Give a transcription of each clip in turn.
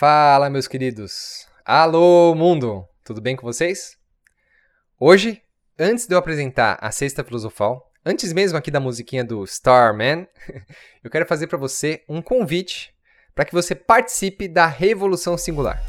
Fala, meus queridos. Alô, mundo. Tudo bem com vocês? Hoje, antes de eu apresentar a Sexta Filosofal, antes mesmo aqui da musiquinha do Starman, eu quero fazer para você um convite para que você participe da Revolução Singular.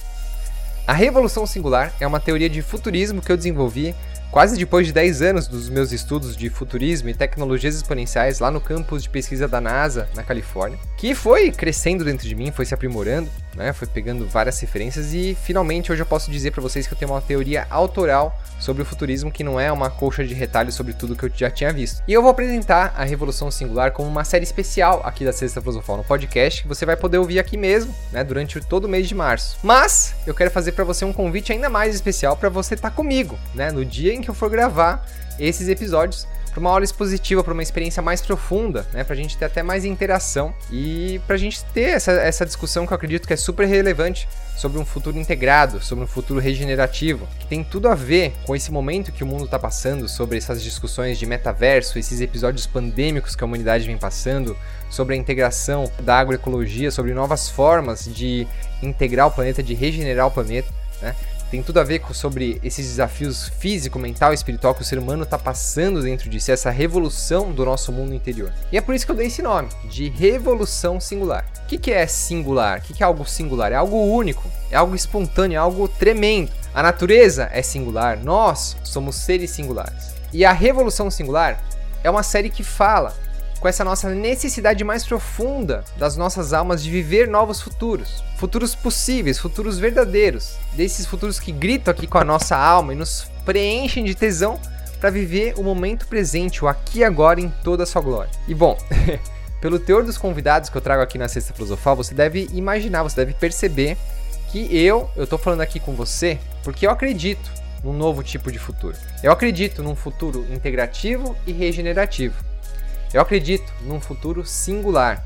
A Revolução Singular é uma teoria de futurismo que eu desenvolvi Quase depois de 10 anos dos meus estudos de futurismo e tecnologias exponenciais lá no campus de pesquisa da NASA, na Califórnia, que foi crescendo dentro de mim, foi se aprimorando, né? Foi pegando várias referências e finalmente hoje eu posso dizer para vocês que eu tenho uma teoria autoral sobre o futurismo que não é uma colcha de retalhos sobre tudo que eu já tinha visto. E eu vou apresentar a Revolução Singular como uma série especial aqui da Sexta Filosofal no podcast, que você vai poder ouvir aqui mesmo, né, durante todo o mês de março. Mas eu quero fazer para você um convite ainda mais especial para você estar tá comigo, né, no dia em que eu for gravar esses episódios para uma aula expositiva, para uma experiência mais profunda, né? Para a gente ter até mais interação e para a gente ter essa, essa discussão que eu acredito que é super relevante sobre um futuro integrado, sobre um futuro regenerativo, que tem tudo a ver com esse momento que o mundo está passando, sobre essas discussões de metaverso, esses episódios pandêmicos que a humanidade vem passando, sobre a integração da agroecologia, sobre novas formas de integrar o planeta, de regenerar o planeta. Né? Tem tudo a ver com, sobre esses desafios físico, mental e espiritual que o ser humano está passando dentro de si, essa revolução do nosso mundo interior. E é por isso que eu dei esse nome, de revolução singular. O que, que é singular? O que, que é algo singular? É algo único, é algo espontâneo, é algo tremendo. A natureza é singular, nós somos seres singulares. E a revolução singular é uma série que fala com essa nossa necessidade mais profunda das nossas almas de viver novos futuros. Futuros possíveis, futuros verdadeiros. Desses futuros que gritam aqui com a nossa alma e nos preenchem de tesão para viver o momento presente, o aqui e agora em toda a sua glória. E bom, pelo teor dos convidados que eu trago aqui na Sexta Filosofal, você deve imaginar, você deve perceber que eu, eu tô falando aqui com você porque eu acredito num novo tipo de futuro. Eu acredito num futuro integrativo e regenerativo. Eu acredito num futuro singular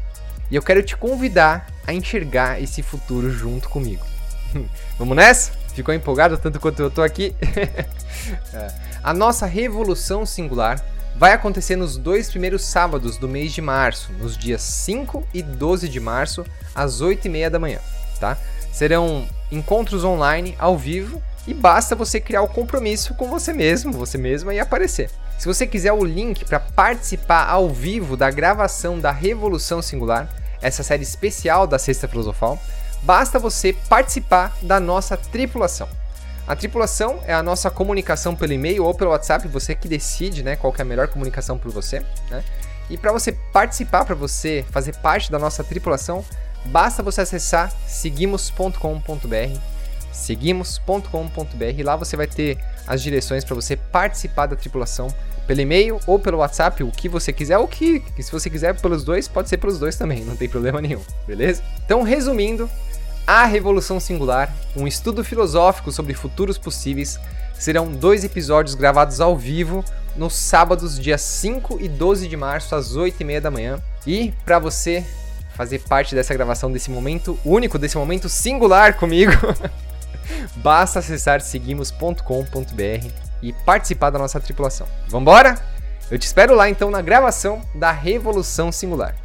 e eu quero te convidar a enxergar esse futuro junto comigo. Vamos nessa? Ficou empolgado tanto quanto eu tô aqui? É. A nossa revolução singular vai acontecer nos dois primeiros sábados do mês de março, nos dias 5 e 12 de março, às 8 e meia da manhã, tá? Serão encontros online, ao vivo, e basta você criar o compromisso com você mesmo, você mesma e aparecer. Se você quiser o link para participar ao vivo da gravação da Revolução Singular, essa série especial da Sexta Filosofal, basta você participar da nossa tripulação. A tripulação é a nossa comunicação pelo e-mail ou pelo WhatsApp, você que decide, né, qual é a melhor comunicação para você, né? E para você participar, para você fazer parte da nossa tripulação, basta você acessar seguimos.com.br seguimos.com.br. Lá você vai ter as direções para você participar da tripulação pelo e-mail ou pelo WhatsApp, o que você quiser, ou que, se você quiser pelos dois, pode ser pelos dois também, não tem problema nenhum, beleza? Então, resumindo, a Revolução Singular, um estudo filosófico sobre futuros possíveis, serão dois episódios gravados ao vivo nos sábados, dia 5 e 12 de março, às 8 e meia da manhã. E para você fazer parte dessa gravação, desse momento único, desse momento singular comigo, Basta acessar seguimos.com.br e participar da nossa tripulação. Vambora? Eu te espero lá então na gravação da Revolução Singular.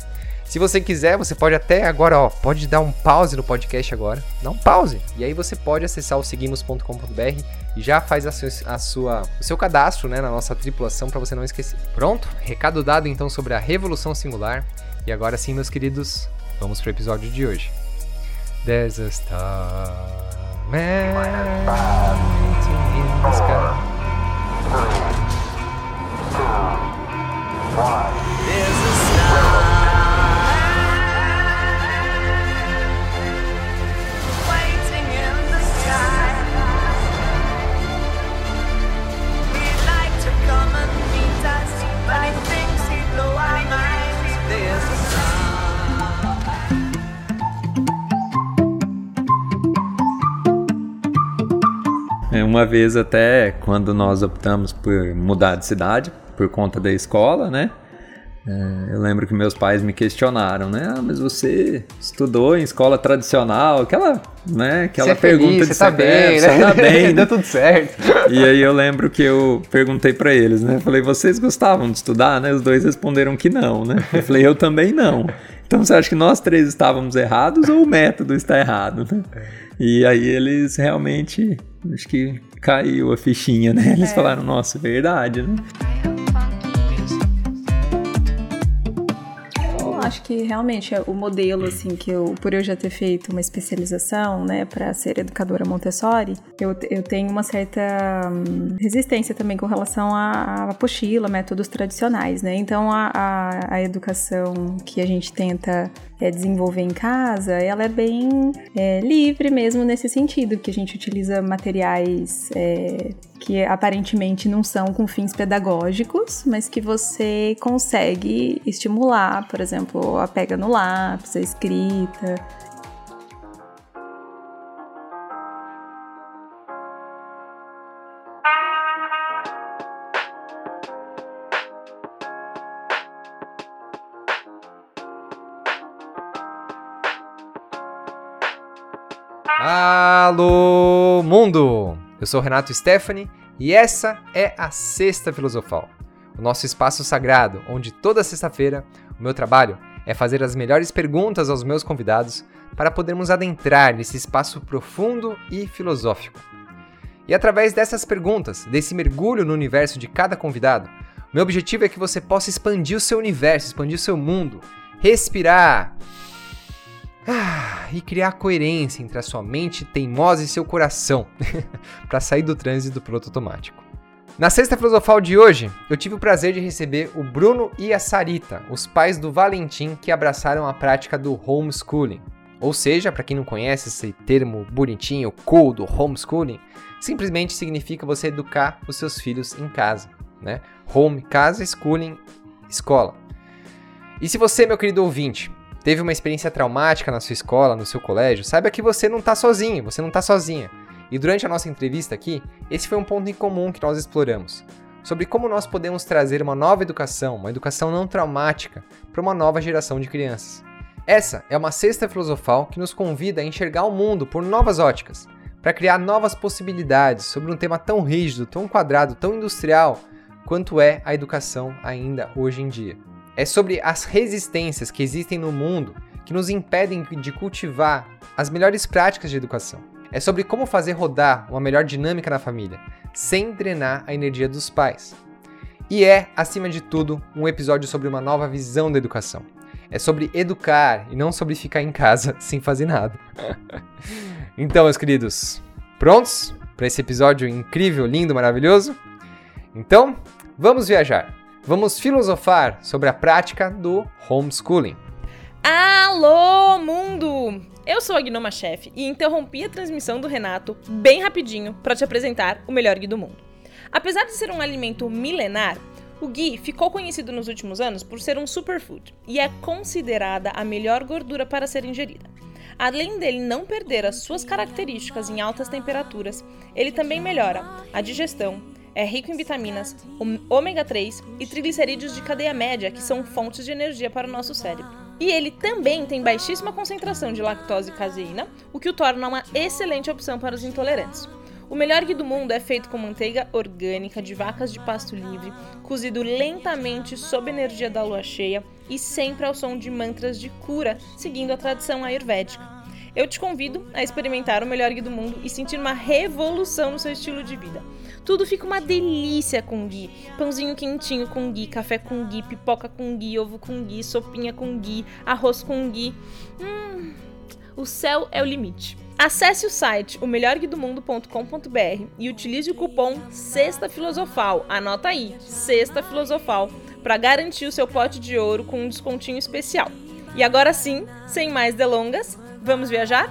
Se você quiser, você pode até agora, ó, pode dar um pause no podcast agora, dá um pause. E aí você pode acessar o seguimos.com.br e já faz a, seu, a sua, o seu cadastro né, na nossa tripulação para você não esquecer. Pronto? Recado dado então sobre a Revolução Singular. E agora sim, meus queridos, vamos para o episódio de hoje. There's Man, in the sky. Three, two, one. Uma vez até quando nós optamos por mudar de cidade por conta da escola, né? É, eu lembro que meus pais me questionaram, né? Ah, mas você estudou em escola tradicional, aquela, né? Aquela você pergunta feliz, de você tá bem, né? Você tá bem, deu tudo certo. E aí eu lembro que eu perguntei para eles, né? Falei, vocês gostavam de estudar, né? Os dois responderam que não, né? Eu falei, eu também não. Então você acha que nós três estávamos errados ou o método está errado? Né? É. E aí eles realmente, acho que caiu a fichinha, né? Eles é. falaram, nossa, é verdade, né? acho que realmente o modelo, assim, que eu, por eu já ter feito uma especialização, né, para ser educadora Montessori, eu, eu tenho uma certa hum, resistência também com relação à apostila, métodos tradicionais, né? Então, a, a, a educação que a gente tenta é, desenvolver em casa, ela é bem é, livre mesmo nesse sentido, que a gente utiliza materiais é, que aparentemente não são com fins pedagógicos, mas que você consegue estimular, por exemplo, a pega no lápis, a escrita. Alô, mundo! Eu sou Renato Stephanie e essa é a Sexta Filosofal, o nosso espaço sagrado, onde toda sexta-feira o meu trabalho é fazer as melhores perguntas aos meus convidados para podermos adentrar nesse espaço profundo e filosófico. E através dessas perguntas, desse mergulho no universo de cada convidado, meu objetivo é que você possa expandir o seu universo, expandir o seu mundo, respirar ah, e criar coerência entre a sua mente teimosa e seu coração, para sair do trânsito piloto automático. Na sexta filosofal de hoje, eu tive o prazer de receber o Bruno e a Sarita, os pais do Valentim que abraçaram a prática do homeschooling. Ou seja, para quem não conhece esse termo bonitinho, cool do homeschooling, simplesmente significa você educar os seus filhos em casa, né? Home, casa, schooling, escola. E se você, meu querido ouvinte, teve uma experiência traumática na sua escola, no seu colégio, saiba que você não está sozinho, você não está sozinha. E durante a nossa entrevista aqui, esse foi um ponto em comum que nós exploramos. Sobre como nós podemos trazer uma nova educação, uma educação não traumática, para uma nova geração de crianças. Essa é uma sexta filosofal que nos convida a enxergar o mundo por novas óticas, para criar novas possibilidades sobre um tema tão rígido, tão quadrado, tão industrial quanto é a educação ainda hoje em dia. É sobre as resistências que existem no mundo que nos impedem de cultivar as melhores práticas de educação. É sobre como fazer rodar uma melhor dinâmica na família, sem drenar a energia dos pais. E é, acima de tudo, um episódio sobre uma nova visão da educação. É sobre educar e não sobre ficar em casa sem fazer nada. então, meus queridos, prontos para esse episódio incrível, lindo, maravilhoso? Então, vamos viajar! Vamos filosofar sobre a prática do homeschooling. Alô, mundo! Eu sou a Gnoma Chef e interrompi a transmissão do Renato bem rapidinho para te apresentar o melhor ghee do mundo. Apesar de ser um alimento milenar, o ghee ficou conhecido nos últimos anos por ser um superfood e é considerada a melhor gordura para ser ingerida. Além dele não perder as suas características em altas temperaturas, ele também melhora a digestão, é rico em vitaminas, ômega 3 e triglicerídeos de cadeia média, que são fontes de energia para o nosso cérebro. E ele também tem baixíssima concentração de lactose e caseína, o que o torna uma excelente opção para os intolerantes. O melhor ghee do mundo é feito com manteiga orgânica de vacas de pasto livre, cozido lentamente sob energia da lua cheia e sempre ao som de mantras de cura, seguindo a tradição ayurvédica. Eu te convido a experimentar o melhor ghee do mundo e sentir uma revolução no seu estilo de vida. Tudo fica uma delícia com ghee. Pãozinho quentinho com ghee, café com ghee, pipoca com ghee, ovo com ghee, sopinha com ghee, arroz com ghee. Hum, o céu é o limite. Acesse o site omelhorguidomundo.com.br e utilize o cupom Sexta Filosofal. Anota aí, Sexta Filosofal, para garantir o seu pote de ouro com um descontinho especial. E agora sim, sem mais delongas, Vamos viajar?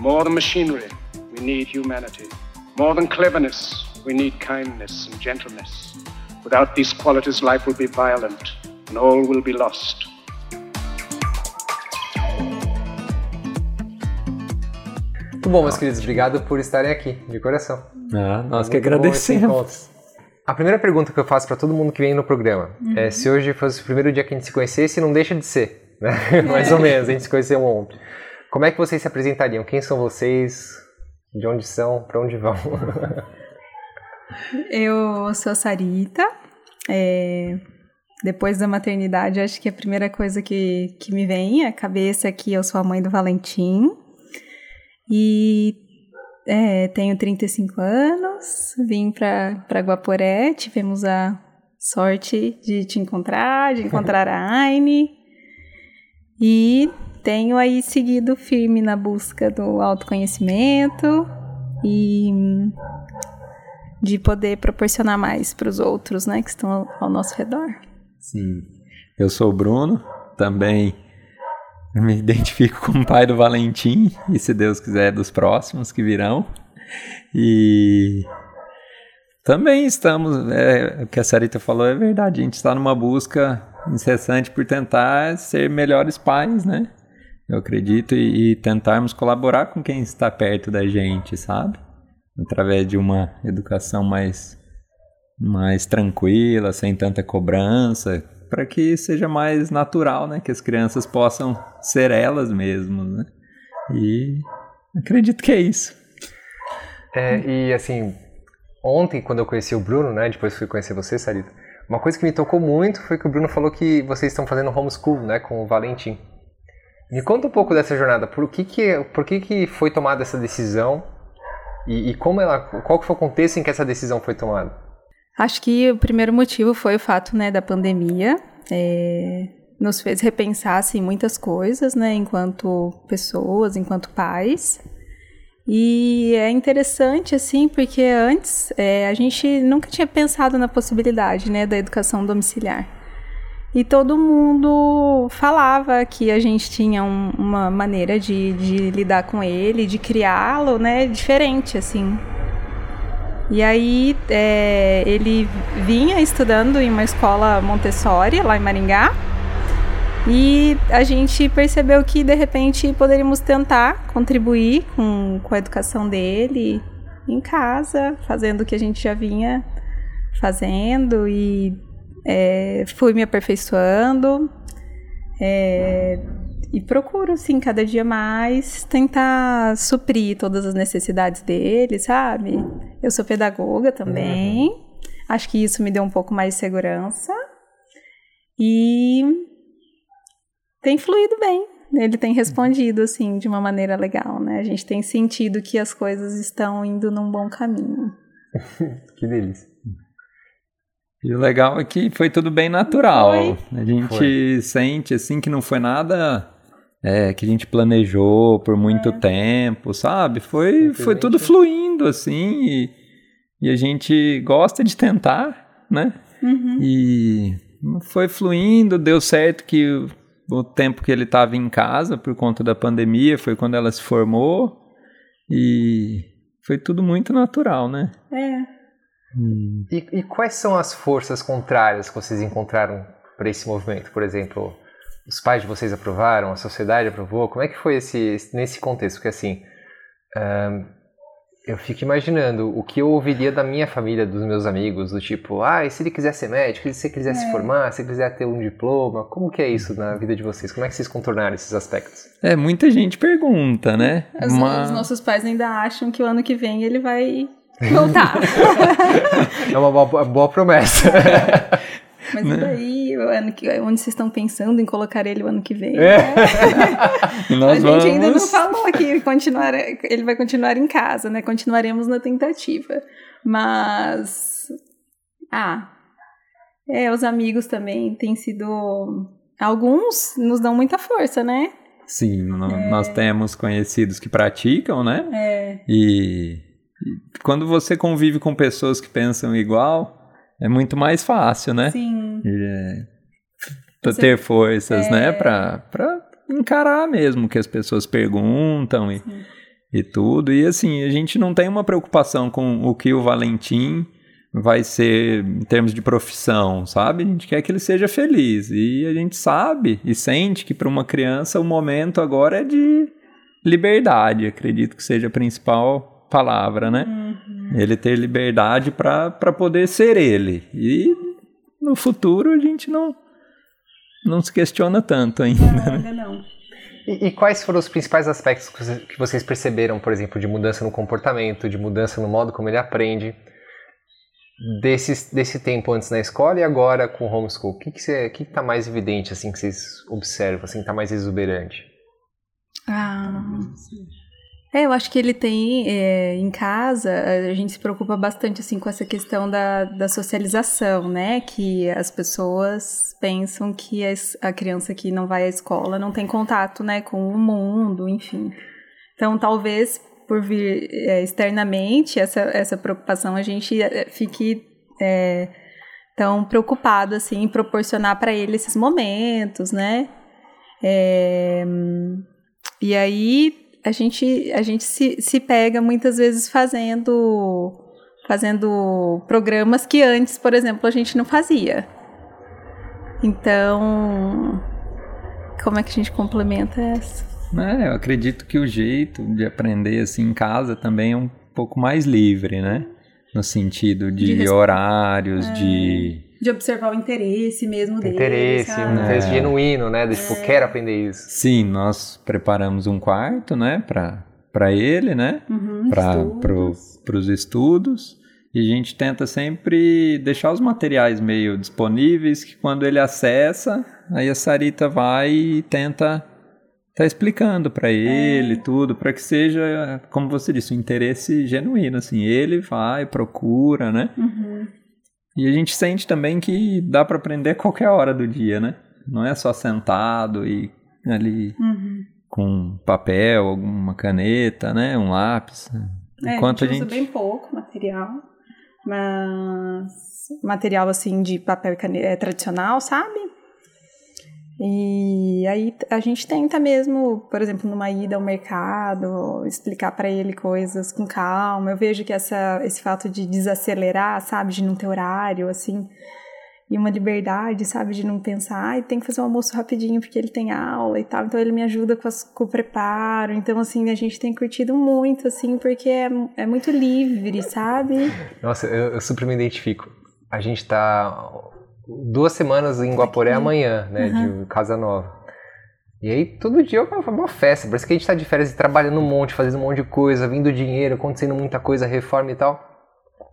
More than machinery, we need humanity. More than cleverness, we need kindness and gentleness. Without these qualities, life will be violent, and all will be lost. Muito bom, meus queridos. Obrigado por estarem aqui, de coração. Ah, nós que Muito esse agradecemos. A primeira pergunta que eu faço para todo mundo que vem no programa é Uhum. se hoje fosse o primeiro dia que a gente se conhecesse, não deixa de ser, né? Mais ou menos, a gente se conheceu ontem. Como é que vocês se apresentariam? Quem são vocês? De onde são? Para onde vão? Eu sou a Sarita. é, depois da maternidade, acho que a primeira coisa que, que me vem à cabeça é que eu sou a mãe do Valentim. E é, tenho 35 anos, vim para Guaporé, tivemos a sorte de te encontrar, de encontrar a Aine. E tenho aí seguido firme na busca do autoconhecimento e de poder proporcionar mais para os outros, né, que estão ao, nosso redor. Sim. Eu sou o Bruno, também me identifico como pai do Valentim, e se Deus quiser, dos próximos que virão. E também estamos, é, o que a Sarita falou é verdade, a gente está numa busca incessante por tentar ser melhores pais, né? Eu acredito, e, e tentarmos colaborar com quem está perto da gente, sabe? Através de uma educação mais mais tranquila, sem tanta cobrança, para que seja mais natural, né? Que as crianças possam ser elas mesmas, né? E acredito que é isso. É, e assim, ontem, quando eu conheci o Bruno, né? Depois fui conhecer você, Sarita. Uma coisa que me tocou muito foi que o Bruno falou que vocês estão fazendo homeschool, né? Com o Valentim. Me conta um pouco dessa jornada. Por que que, por que, que foi tomada essa decisão? E, e como ela, qual que foi o contexto em que essa decisão foi tomada? Acho que o primeiro motivo foi o fato, né, da pandemia. é, nos fez repensar, assim, muitas coisas, né, enquanto pessoas, enquanto pais. E é interessante, assim, porque antes é, a gente nunca tinha pensado na possibilidade, né, da educação domiciliar. E todo mundo falava que a gente tinha um- uma maneira de, de lidar com ele, de criá-lo, né, diferente, assim. E aí é, ele vinha estudando em uma escola Montessori, lá em Maringá. E a gente percebeu que, de repente, poderíamos tentar contribuir com, com a educação dele em casa, fazendo o que a gente já vinha fazendo. E é, fui me aperfeiçoando. É, e procuro, assim, cada dia mais tentar suprir todas as necessidades dele, sabe? Eu sou pedagoga também. Acho que isso me deu um pouco mais de segurança. E tem fluído bem. Ele tem respondido, assim, de uma maneira legal, né? A gente tem sentido que as coisas estão indo num bom caminho. Que delícia. E o legal é que foi tudo bem natural. Foi. A gente Foi. sente assim que não foi nada é, que a gente planejou por muito tempo, sabe? Foi, foi tudo fluindo assim e, e a gente gosta de tentar, né? Uhum. E foi fluindo, deu certo que o, o tempo que ele estava em casa por conta da pandemia foi quando ela se formou e foi tudo muito natural, né? É. E, e quais são as forças contrárias que vocês encontraram para esse movimento? Por exemplo, os pais de vocês aprovaram, a sociedade aprovou? Como é que foi esse, esse- nesse contexto? Porque assim, eu fico imaginando o que eu ouviria da minha família, dos meus amigos, do tipo, ah, e se ele quiser ser médico, se ele quiser se formar, se ele quiser ter um diploma, como que é isso na vida de vocês? Como é que vocês contornaram esses aspectos? É, muita gente pergunta, né? Os, Mas- os nossos pais ainda acham que o ano que vem ele vai voltar. É uma boa, boa promessa. Mas Né? e daí, o ano que, onde vocês estão pensando em colocar ele o ano que vem? É. né? E A gente ainda não vamos- falou que continuar, ele vai continuar em casa, né? Continuaremos na tentativa. Mas. Ah. É, os amigos também têm sido. Alguns nos dão muita força, né? Sim, no- nós temos conhecidos que praticam, né? É. E quando você convive com pessoas que pensam igual, é muito mais fácil, né? Sim. É, pra Você- ter forças, é. né? Pra, pra encarar mesmo o que as pessoas perguntam e, e tudo. E assim, a gente não tem uma preocupação com o que o Valentim vai ser em termos de profissão, sabe? A gente quer que ele seja feliz. E a gente sabe e sente que para uma criança o momento agora é de liberdade, acredito que seja a principal palavra, né? Uhum. Ele ter liberdade para poder ser ele. E no futuro a gente não, não se questiona tanto ainda. Não, né? ainda não. E, e, quais foram os principais aspectos que vocês perceberam, por exemplo, de mudança no comportamento, de mudança no modo como ele aprende? desse, desse tempo antes na escola e agora com o homeschool? O que que está que que tá mais evidente, assim, que vocês observam, assim, está mais exuberante? Ah, é, eu acho que ele tem, é, em casa, a gente se preocupa bastante, assim, com essa questão da, da socialização, né? Que as pessoas pensam que a, criança que não vai à escola não tem contato, né, com o mundo, enfim. Então, talvez por vir é, externamente essa, essa preocupação, a gente é, fique é, tão preocupado assim em proporcionar para ele esses momentos, né? É, e aí a gente, a gente se, se pega muitas vezes fazendo fazendo programas que antes, por exemplo, a gente não fazia. Então, como é que a gente complementa essa? É, eu acredito que o jeito de aprender assim em casa também é um pouco mais livre, né? No sentido de, de horários, é, de. De observar o interesse mesmo dele. Interesse, sabe? um interesse é. genuíno, né? De tipo, é. quero aprender isso. Sim, nós preparamos um quarto, né? Pra, pra ele, né? Uhum, para pro, os estudos. E a gente tenta sempre deixar os materiais meio disponíveis, que quando ele acessa, aí a Sarita vai e tenta tá explicando para ele é. tudo, para que seja, como você disse, um interesse genuíno, assim, ele vai, procura, né? Uhum. E a gente sente também que dá para aprender qualquer hora do dia, né? Não é só sentado e ali uhum. com papel, alguma caneta, né? Um lápis. É, Enquanto a gente, a gente usa bem pouco material, mas material assim de papel e caneta é tradicional, sabe? E aí a gente tenta mesmo, por exemplo, numa ida ao mercado, explicar para ele coisas com calma. Eu vejo que essa, esse fato de desacelerar, sabe, de não ter horário, assim, e uma liberdade, sabe, de não pensar, ai, tem que fazer um almoço rapidinho porque ele tem aula e tal. Então ele me ajuda com, as, com o preparo. Então, assim, a gente tem curtido muito, assim, porque é, é muito livre, sabe? Nossa, eu, eu super me identifico. A gente tá duas semanas em Guaporé amanhã, né, uhum. de Casa Nova. E aí, todo dia é uma festa. Parece que a gente tá de férias e trabalhando um monte, fazendo um monte de coisa, vindo dinheiro, acontecendo muita coisa, reforma e tal.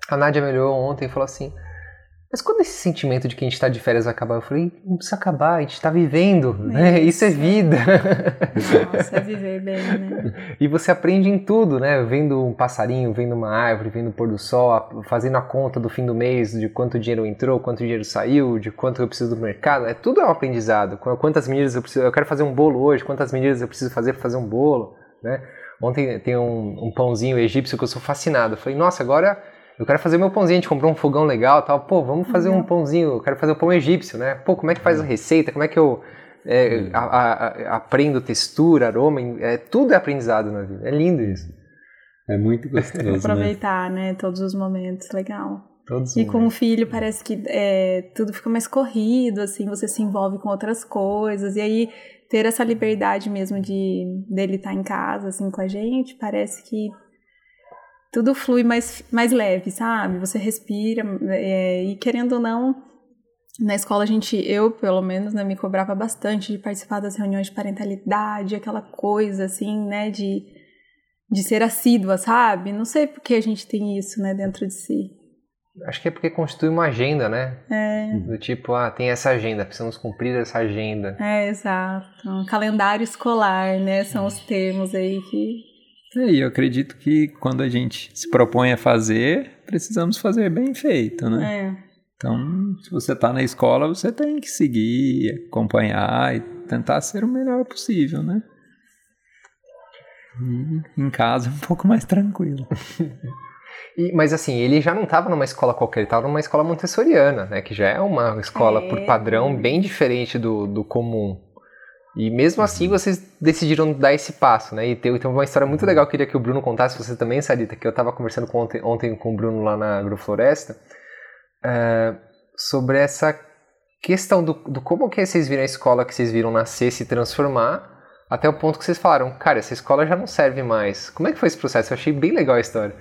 A Nádia melhorou ontem e falou assim: mas quando esse sentimento de que a gente está de férias acabar? Eu falei, não precisa acabar, a gente está vivendo, é né? Isso. isso é vida. Nossa, é viver bem, né? E você aprende em tudo, né? Vendo um passarinho, vendo uma árvore, vendo o pôr do sol, fazendo a conta do fim do mês, de quanto dinheiro entrou, quanto dinheiro saiu, de quanto eu preciso do mercado. É tudo é um aprendizado. Quantas medidas eu preciso, eu quero fazer um bolo hoje, quantas medidas eu preciso fazer para fazer um bolo, né? Ontem tem um, um pãozinho egípcio que eu sou fascinado. Eu falei, nossa, agora eu quero fazer meu pãozinho, a gente comprou um fogão legal tal. Pô, vamos fazer uhum. um pãozinho, eu quero fazer o pão egípcio, né? Pô, como é que faz a uhum. receita? Como é que eu é, a, a, a, aprendo textura, aroma? É, tudo é aprendizado na vida. É lindo isso. É muito gostoso. Né? Aproveitar, né? né? Todos os momentos, legal. Todos e com o filho parece que é, tudo fica mais corrido, assim, você se envolve com outras coisas. E aí ter essa liberdade mesmo de dele estar em casa, assim, com a gente, parece que tudo flui mais, mais leve, sabe? Você respira é, e querendo ou não, na escola a gente, eu pelo menos, né, me cobrava bastante de participar das reuniões de parentalidade, aquela coisa assim, né, de, de ser assídua, sabe? Não sei por que a gente tem isso, né, dentro de si. Acho que é porque constitui uma agenda, né? É. Do tipo, ah, tem essa agenda, precisamos cumprir essa agenda. É, exato. Um calendário escolar, né? São os termos aí que é, e eu acredito que quando a gente se propõe a fazer, precisamos fazer bem feito, né? É. Então, se você está na escola, você tem que seguir, acompanhar e tentar ser o melhor possível, né? E em casa é um pouco mais tranquilo. E, mas assim, ele já não estava numa escola qualquer, ele estava numa escola montessoriana, né? Que já é uma escola é. por padrão bem diferente do, do comum. E mesmo assim uhum. vocês decidiram dar esse passo, né? E tem, tem uma história muito legal que eu queria que o Bruno contasse, você também, Sarita, que eu estava conversando com ontem, ontem com o Bruno lá na Agrofloresta, é, sobre essa questão do, do como que vocês viram a escola que vocês viram nascer, se transformar, até o ponto que vocês falaram, cara, essa escola já não serve mais. Como é que foi esse processo? Eu achei bem legal a história.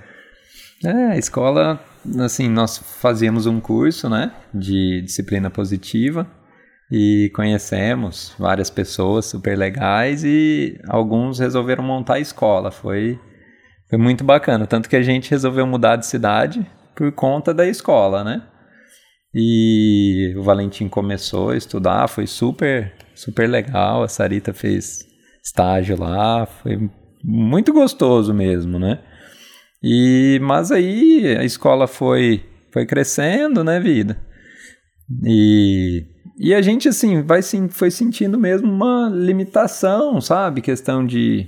É, a escola, assim, nós fazíamos um curso, né, de disciplina positiva e conhecemos várias pessoas super legais e alguns resolveram montar a escola. Foi, foi muito bacana, tanto que a gente resolveu mudar de cidade por conta da escola, né? E o Valentim começou a estudar, foi super, super legal. A Sarita fez estágio lá, foi muito gostoso mesmo, né? E mas aí a escola foi foi crescendo, né, vida? E e a gente assim vai foi sentindo mesmo uma limitação, sabe? Questão de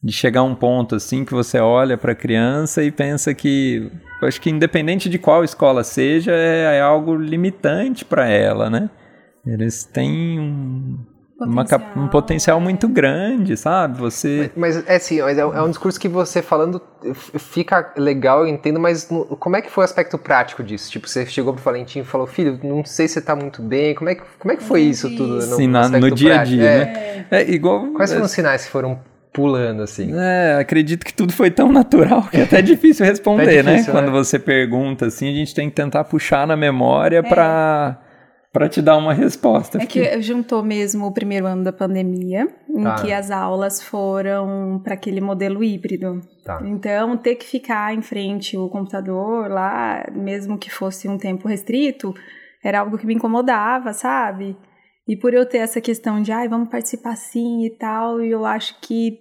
de chegar a um ponto assim que você olha para a criança e pensa que acho que independente de qual escola seja é, é algo limitante para ela, né? Eles têm um, potencial. Uma, um potencial muito grande, sabe? Você. Mas, mas é assim, mas é, é, um discurso que você falando fica legal, eu entendo, mas no, como é que foi o aspecto prático disso? Tipo, você chegou pro Valentim e falou, filho, não sei se você tá muito bem. Como é que, como é que foi isso tudo? No, Sim, na, no dia a dia, é. né? É, igual. Quais foram os sinais que foram pulando assim? É, acredito que tudo foi tão natural que é até difícil responder, é difícil, né? né? Quando você pergunta assim, a gente tem que tentar puxar na memória é. para para te dar uma resposta. É que juntou mesmo o primeiro ano da pandemia, em tá. que as aulas foram para aquele modelo híbrido. Tá. Então, ter que ficar em frente o computador lá, mesmo que fosse um tempo restrito, era algo que me incomodava, sabe? E por eu ter essa questão de, ai, vamos participar sim e tal, e eu acho que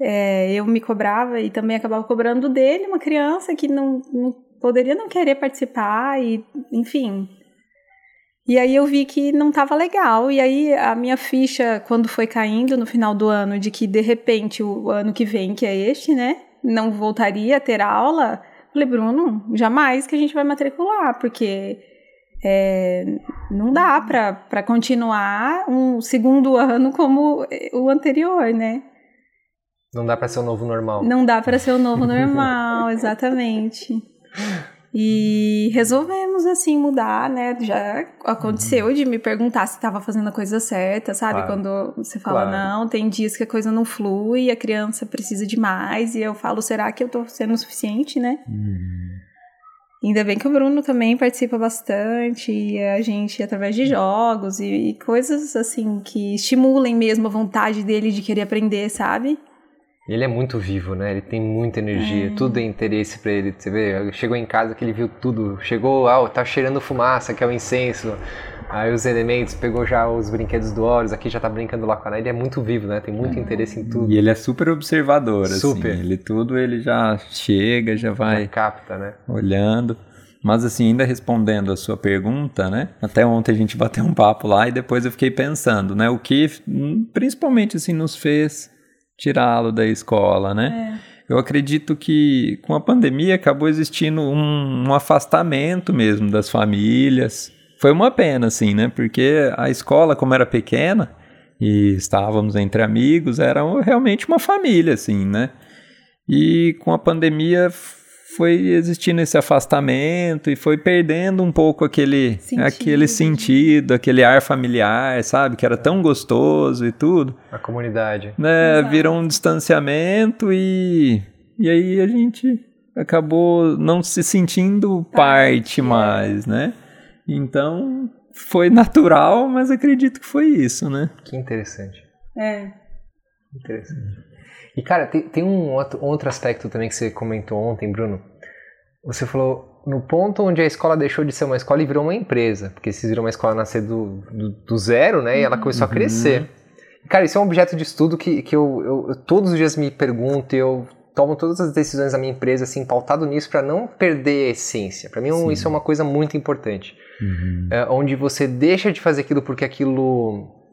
é, eu me cobrava e também acabava cobrando dele, uma criança que não, não poderia não querer participar, e enfim, e aí eu vi que não estava legal. E aí a minha ficha, quando foi caindo no final do ano, de que de repente o ano que vem, que é este, né, não voltaria a ter aula, falei, Bruno, jamais que a gente vai matricular, porque é, não dá para continuar um segundo ano como o anterior, né? Não dá para ser o novo normal. Não dá para ser o novo normal, exatamente. E resolvemos, assim, mudar, né? Já aconteceu de me perguntar se estava fazendo a coisa certa, sabe? Claro. Quando você fala, claro. não, tem dias que a coisa não flui, a criança precisa de mais, e eu falo, será que eu tô sendo o suficiente, né? Uhum. Ainda bem que o Bruno também participa bastante, e a gente, através de jogos e, e coisas, assim, que estimulem mesmo a vontade dele de querer aprender, sabe? Ele é muito vivo, né? Ele tem muita energia, é. tudo é interesse para ele. Você vê, chegou em casa que ele viu tudo. Chegou, ah, tá cheirando fumaça, que é o incenso. Aí os elementos, pegou já os brinquedos do Horus, aqui já tá brincando lá com a Ele é muito vivo, né? Tem muito é. interesse em tudo. E ele é super observador, assim. super. assim. Ele tudo, ele já chega, já vai... Já capta, né? Olhando. Mas assim, ainda respondendo a sua pergunta, né? Até ontem a gente bateu um papo lá e depois eu fiquei pensando, né? O que hum, principalmente assim nos fez tirá-lo da escola, né? É. Eu acredito que com a pandemia acabou existindo um, um, afastamento mesmo das famílias. Foi uma pena, assim, né? Porque a escola, como era pequena e estávamos entre amigos, era realmente uma família, assim, né? E com a pandemia foi existindo esse afastamento e foi perdendo um pouco aquele sentido. aquele sentido, aquele ar familiar, sabe? Que era tão gostoso e tudo. A comunidade. Né? Virou um distanciamento e, e aí a gente acabou não se sentindo parte é. mais, né? Então foi natural, mas acredito que foi isso, né? Que interessante. É. Interessante. E, cara, tem, tem um outro, outro aspecto também que você comentou ontem, Bruno. Você falou no ponto onde a escola deixou de ser uma escola e virou uma empresa. Porque vocês viram uma escola nascer do, do, do zero, né? E ela começou uhum. a crescer. Cara, isso é um objeto de estudo que, que eu, eu, eu todos os dias me pergunto e eu tomo todas as decisões da minha empresa assim pautado nisso para não perder a essência. Para mim Sim. isso é uma coisa muito importante. Uhum. É, onde você deixa de fazer aquilo porque aquilo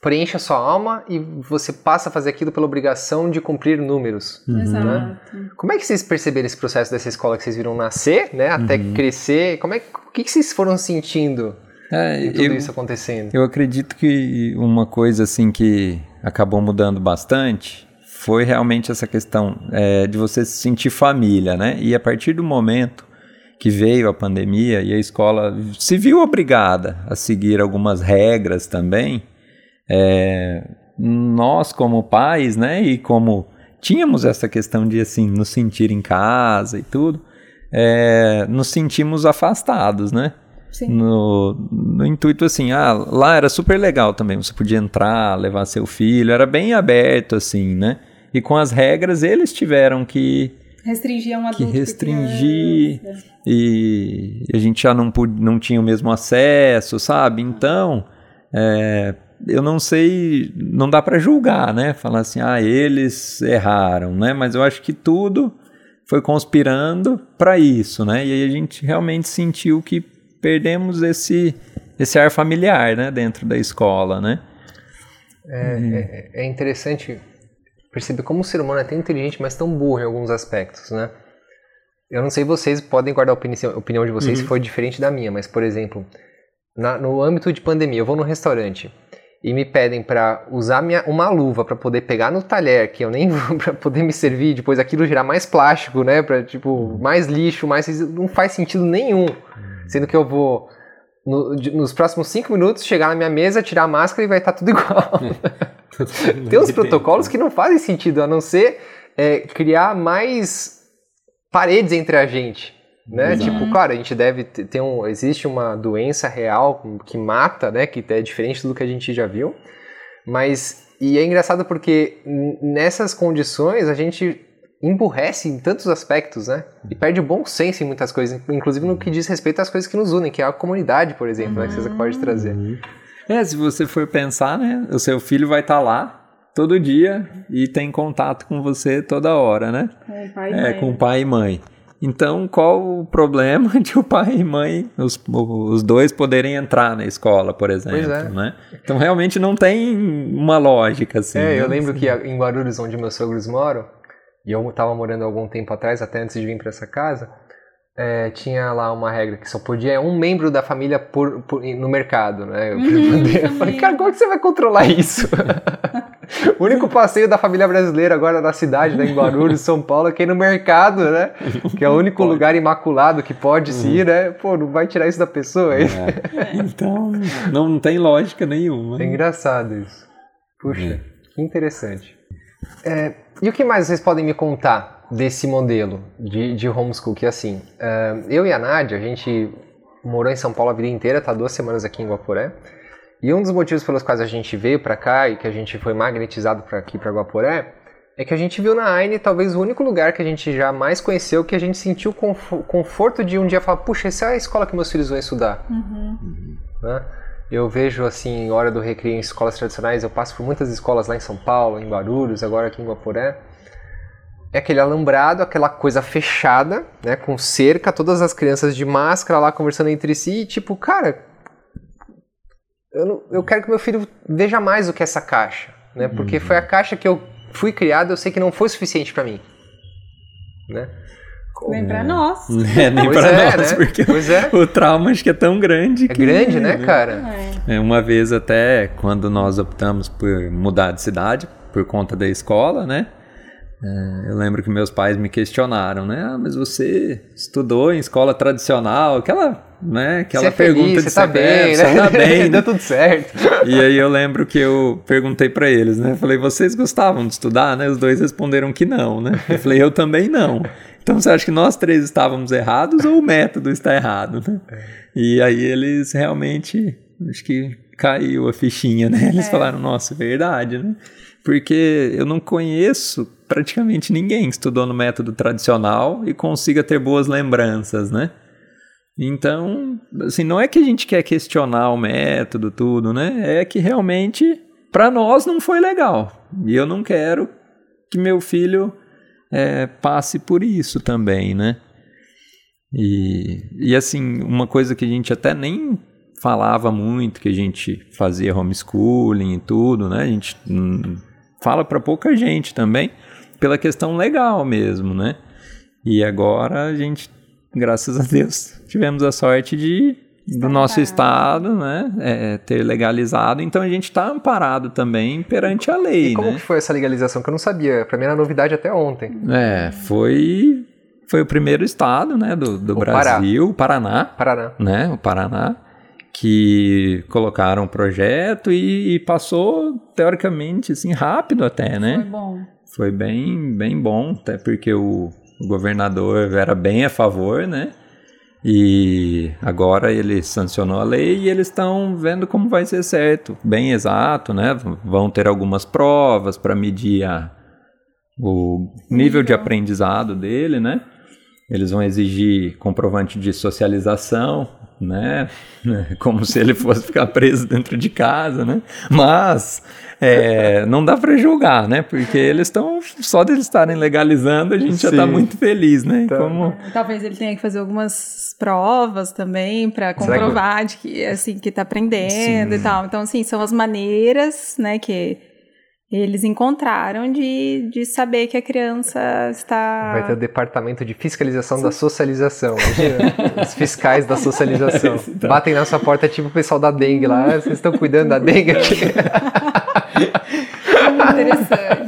preenche a sua alma e você passa a fazer aquilo pela obrigação de cumprir números. Uhum. Exato. Né? Como é que vocês perceberam esse processo dessa escola que vocês viram nascer, né, até uhum. crescer? Como é, o que, que vocês foram sentindo é, em tudo eu, isso acontecendo? Eu acredito que uma coisa assim que acabou mudando bastante foi realmente essa questão é, de você se sentir família, né? E a partir do momento que veio a pandemia e a escola se viu obrigada a seguir algumas regras também, é, nós como pais, né, e como tínhamos essa questão de assim nos sentir em casa e tudo, é, nos sentimos afastados, né? Sim. No, no intuito assim, ah, lá era super legal também, você podia entrar, levar seu filho, era bem aberto assim, né? E com as regras eles tiveram que Restringir um que adulto. restringir criança. e a gente já não, pu- não tinha o mesmo acesso, sabe? Então, é, eu não sei, não dá para julgar, né? Falar assim, ah, eles erraram, né? Mas eu acho que tudo foi conspirando para isso, né? E aí a gente realmente sentiu que perdemos esse esse ar familiar, né, dentro da escola, né? É, é interessante perceber como o ser humano é tão inteligente, mas tão burro em alguns aspectos, né? Eu não sei vocês, podem guardar a opinião, a opinião de vocês se for diferente da minha, mas, por exemplo, na- no âmbito de pandemia, eu vou no restaurante e me pedem para usar minha, uma luva para poder pegar no talher, que eu nem vou para poder me servir, depois aquilo gerar mais plástico, né? Para tipo, mais lixo, mais não faz sentido nenhum. Sendo que eu vou no- nos próximos cinco minutos chegar na minha mesa, tirar a máscara e vai estar tudo igual. Tem uns protocolos que não fazem sentido, a não ser é, criar mais paredes entre a gente. Né? Exato. Tipo, claro, a gente deve ter um. Existe uma doença real que mata, né? Que é diferente do que a gente já viu. Mas. E é engraçado porque nessas condições a gente emburrece em tantos aspectos, né? E perde o bom senso em muitas coisas, inclusive no que diz respeito às coisas que nos unem, que é a comunidade, por exemplo, né? Que você pode trazer. É, se você for pensar, né? O seu filho vai estar lá todo dia e tem contato com você toda hora, né? Com o pai e É, mãe. com pai e mãe. Então, qual o problema de o pai e mãe, os, os dois poderem entrar na escola, por exemplo, Pois é. né? Então, realmente não tem uma lógica, assim. É, né? eu lembro que em Guarulhos, onde meus sogros moram, e eu estava morando algum tempo atrás, até antes de vir para essa casa, é, tinha lá uma regra que só podia um membro da família por, por- no mercado, né? Eu, eu falei, cara, como é que você vai controlar isso? o único passeio da família brasileira agora na cidade, né, em Guarulhos, São Paulo, é que ir no mercado, né? Que é o único lugar imaculado que pode se ir, né? Pô, não vai tirar isso da pessoa? É, Então, não tem lógica nenhuma. é engraçado isso. Puxa, que interessante. É, e o que mais vocês podem me contar desse modelo de, de homeschool? Que assim, é, eu e a Nádia, a gente morou em São Paulo a vida inteira, tá duas semanas aqui em Guaporé. E um dos motivos pelos quais a gente veio para cá e que a gente foi magnetizado para aqui para Guaporé é que a gente viu na Aine talvez o único lugar que a gente jamais conheceu que a gente sentiu confo- conforto de um dia falar, puxa, essa é a escola que meus filhos vão estudar né? Eu vejo assim, hora do recreio em escolas tradicionais, eu passo por muitas escolas lá em São Paulo, em Guarulhos, agora aqui em Guaporé. É aquele alambrado, aquela coisa fechada, né, com cerca, todas as crianças de máscara lá conversando entre si, e tipo, cara, eu, não- eu quero que meu filho veja mais do que essa caixa, né? Porque foi a caixa que eu fui criado, eu sei que não foi suficiente pra mim, né? Nem pra nós. É, nem Pois pra é, nós, né? porque Pois é. o trauma acho que é tão grande É que... grande, né, cara? É. É, uma vez até quando nós optamos por mudar de cidade por conta da escola, né? É, eu lembro que meus pais me questionaram, né? Ah, mas você estudou em escola tradicional, aquela, né? Aquela Você é feliz, pergunta você de tá ser- bem, é, né? Você tá bem, né? Deu tudo certo. E aí eu lembro que eu perguntei pra eles, né? Falei, vocês gostavam de estudar, né? Os dois responderam que não, né? Eu falei, eu também não. Então você acha que nós três estávamos errados ou o método está errado, né? E aí eles realmente, acho que caiu a fichinha, né? Eles falaram, nossa, é verdade, né? Porque eu não conheço praticamente ninguém que estudou no método tradicional e consiga ter boas lembranças, né? Então, assim, não é que a gente quer questionar o método, tudo, né? É que realmente, para nós, não foi legal. E eu não quero que meu filho é, passe por isso também, né? E, e, assim, uma coisa que a gente até nem falava muito, que a gente fazia homeschooling e tudo, né? A gente hum, fala para pouca gente também, pela questão legal mesmo, né? E agora a gente, graças a Deus, tivemos a sorte de do nosso estado, né, é, ter legalizado. Então a gente está amparado também perante a lei, E como né? que foi essa legalização? Que eu não sabia. Pra mim era novidade até ontem. É, foi foi o primeiro estado, né, do, do O Pará. Brasil, o Paraná, Paraná. né, o Paraná, que colocaram o projeto e, e passou teoricamente assim rápido até, né? Foi bom. Foi bem, bem bom, até porque o, o governador era bem a favor, né? E agora ele sancionou a lei e eles estão vendo como vai ser certo, bem exato, né? Vão ter algumas provas para medir a- o nível de aprendizado dele, né? Eles vão exigir comprovante de socialização, né? Como se ele fosse ficar preso dentro de casa, né? Mas é, não dá para julgar, né? Porque eles estão só deles estarem legalizando, a gente já está Sim. muito feliz, né? Tá. Como Talvez ele tenha que fazer algumas provas também para Será que- comprovar de que assim que tá aprendendo e tal. Então assim, são as maneiras, né, que eles encontraram de, de saber que a criança está Vai ter o departamento de fiscalização da socialização. Imagina, os fiscais da socialização. Batem na sua porta, tipo o pessoal da dengue lá. "Ah, Vocês estão cuidando da dengue aqui? interessante.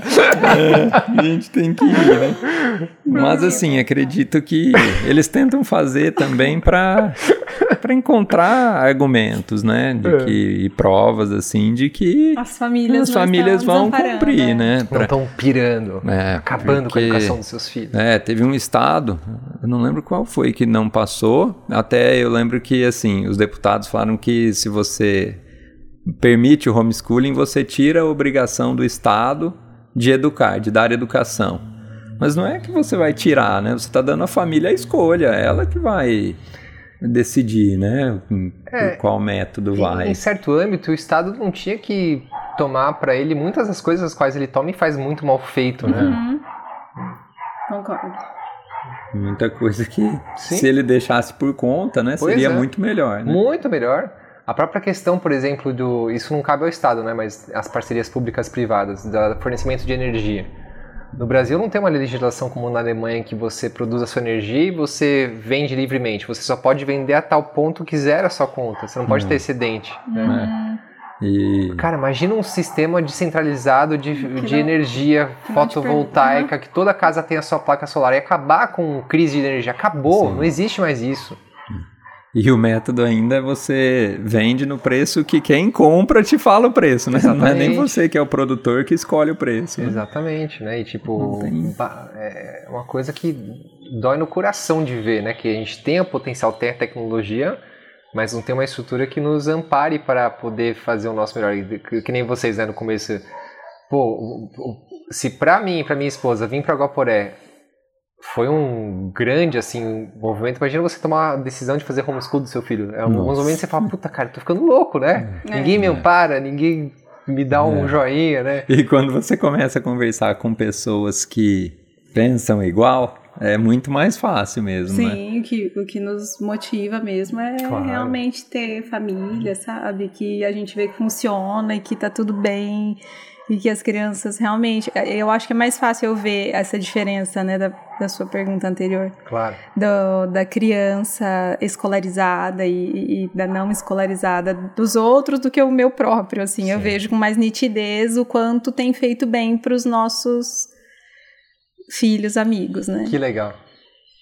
A gente tem que ir, né? Mas assim, acredito que eles tentam fazer também para para encontrar argumentos, né? De É. que, e provas assim de que As famílias as não famílias vão cumprir, né? Não Pra- estão pirando, É, acabando com a porque- educação dos seus filhos. É, teve um estado, eu não lembro qual foi, que não passou. Até eu lembro que, assim, os deputados falaram que se você permite o homeschooling, você tira a obrigação do Estado de educar, de dar educação. Mas não é que você vai tirar, né? Você está dando à família a escolha, é ela que vai decidir, né? É. Por qual método Em- vai. Em certo âmbito, o Estado não tinha que tomar para ele muitas das coisas as quais ele toma e faz muito mal feito, né? Uhum. Concordo. Muita coisa que, Sim. se ele deixasse por conta, né? Pois seria é. muito melhor, né? Muito melhor. A própria questão, por exemplo, do. Isso não cabe ao Estado, né? Mas as parcerias públicas privadas, do fornecimento de energia. No Brasil não tem uma legislação como na Alemanha que você produz a sua energia e você vende livremente. Você só pode vender a tal ponto que zera a sua conta. Você não pode Hum. ter excedente. né? Uhum. E Cara, imagina um sistema descentralizado de, de não- energia que fotovoltaica, que toda casa tem a sua placa solar e acabar com crise de energia. Acabou, Sim. não existe mais isso. E o método ainda é você vende no preço que quem compra te fala o preço, né? Não é nem Exatamente. você que é o produtor que escolhe o preço. né? Exatamente, né? E tipo, ba- é uma coisa que dói no coração de ver, né? Que a gente tem o potencial, tem a tecnologia, mas não tem uma estrutura que nos ampare para poder fazer o nosso melhor. Que, nem vocês, né? No começo, pô, se pra mim, pra minha esposa, vir pra Guaporé foi um grande, assim, movimento. Imagina você tomar a decisão de fazer homeschool do seu filho. Em alguns Nossa. momentos você fala, puta, cara, tô ficando louco, né? É. Ninguém me É. ampara, ninguém me dá um É. joinha, né? E quando você começa a conversar com pessoas que pensam igual, é muito mais fácil mesmo, né? Sim, o que, o que nos motiva mesmo é Claro. realmente ter família, sabe? Que a gente vê que funciona e que tá tudo bem. E que as crianças realmente. Eu acho que é mais fácil eu ver essa diferença, né, da, da sua pergunta anterior. Claro. do- da criança escolarizada e, e da não escolarizada dos outros do que o meu próprio, assim. Eu Sim. vejo com mais nitidez o quanto tem feito bem para os nossos filhos, amigos, né? Que legal.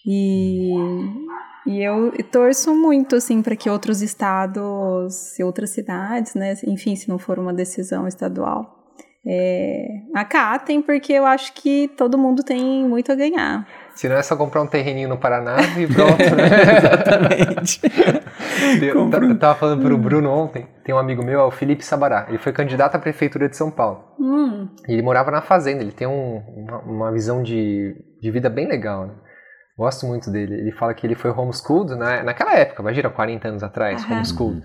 E, e eu torço muito, assim, para que outros estados e outras cidades, né? Enfim, se não for uma decisão estadual, é, acatem, porque eu acho que todo mundo tem muito a ganhar. Se não é só comprar um terreninho no Paraná e pronto, né? Exatamente. Eu eu tava falando pro Bruno ontem, tem um amigo meu, é o Felipe Sabará. Ele foi candidato à prefeitura de São Paulo. Hum, E ele morava na fazenda, ele tem um- uma, uma visão de, de vida bem legal, né? Gosto muito dele. Ele fala que ele foi homeschooled na, naquela época, imagina, 40 anos atrás, Aham. homeschooled.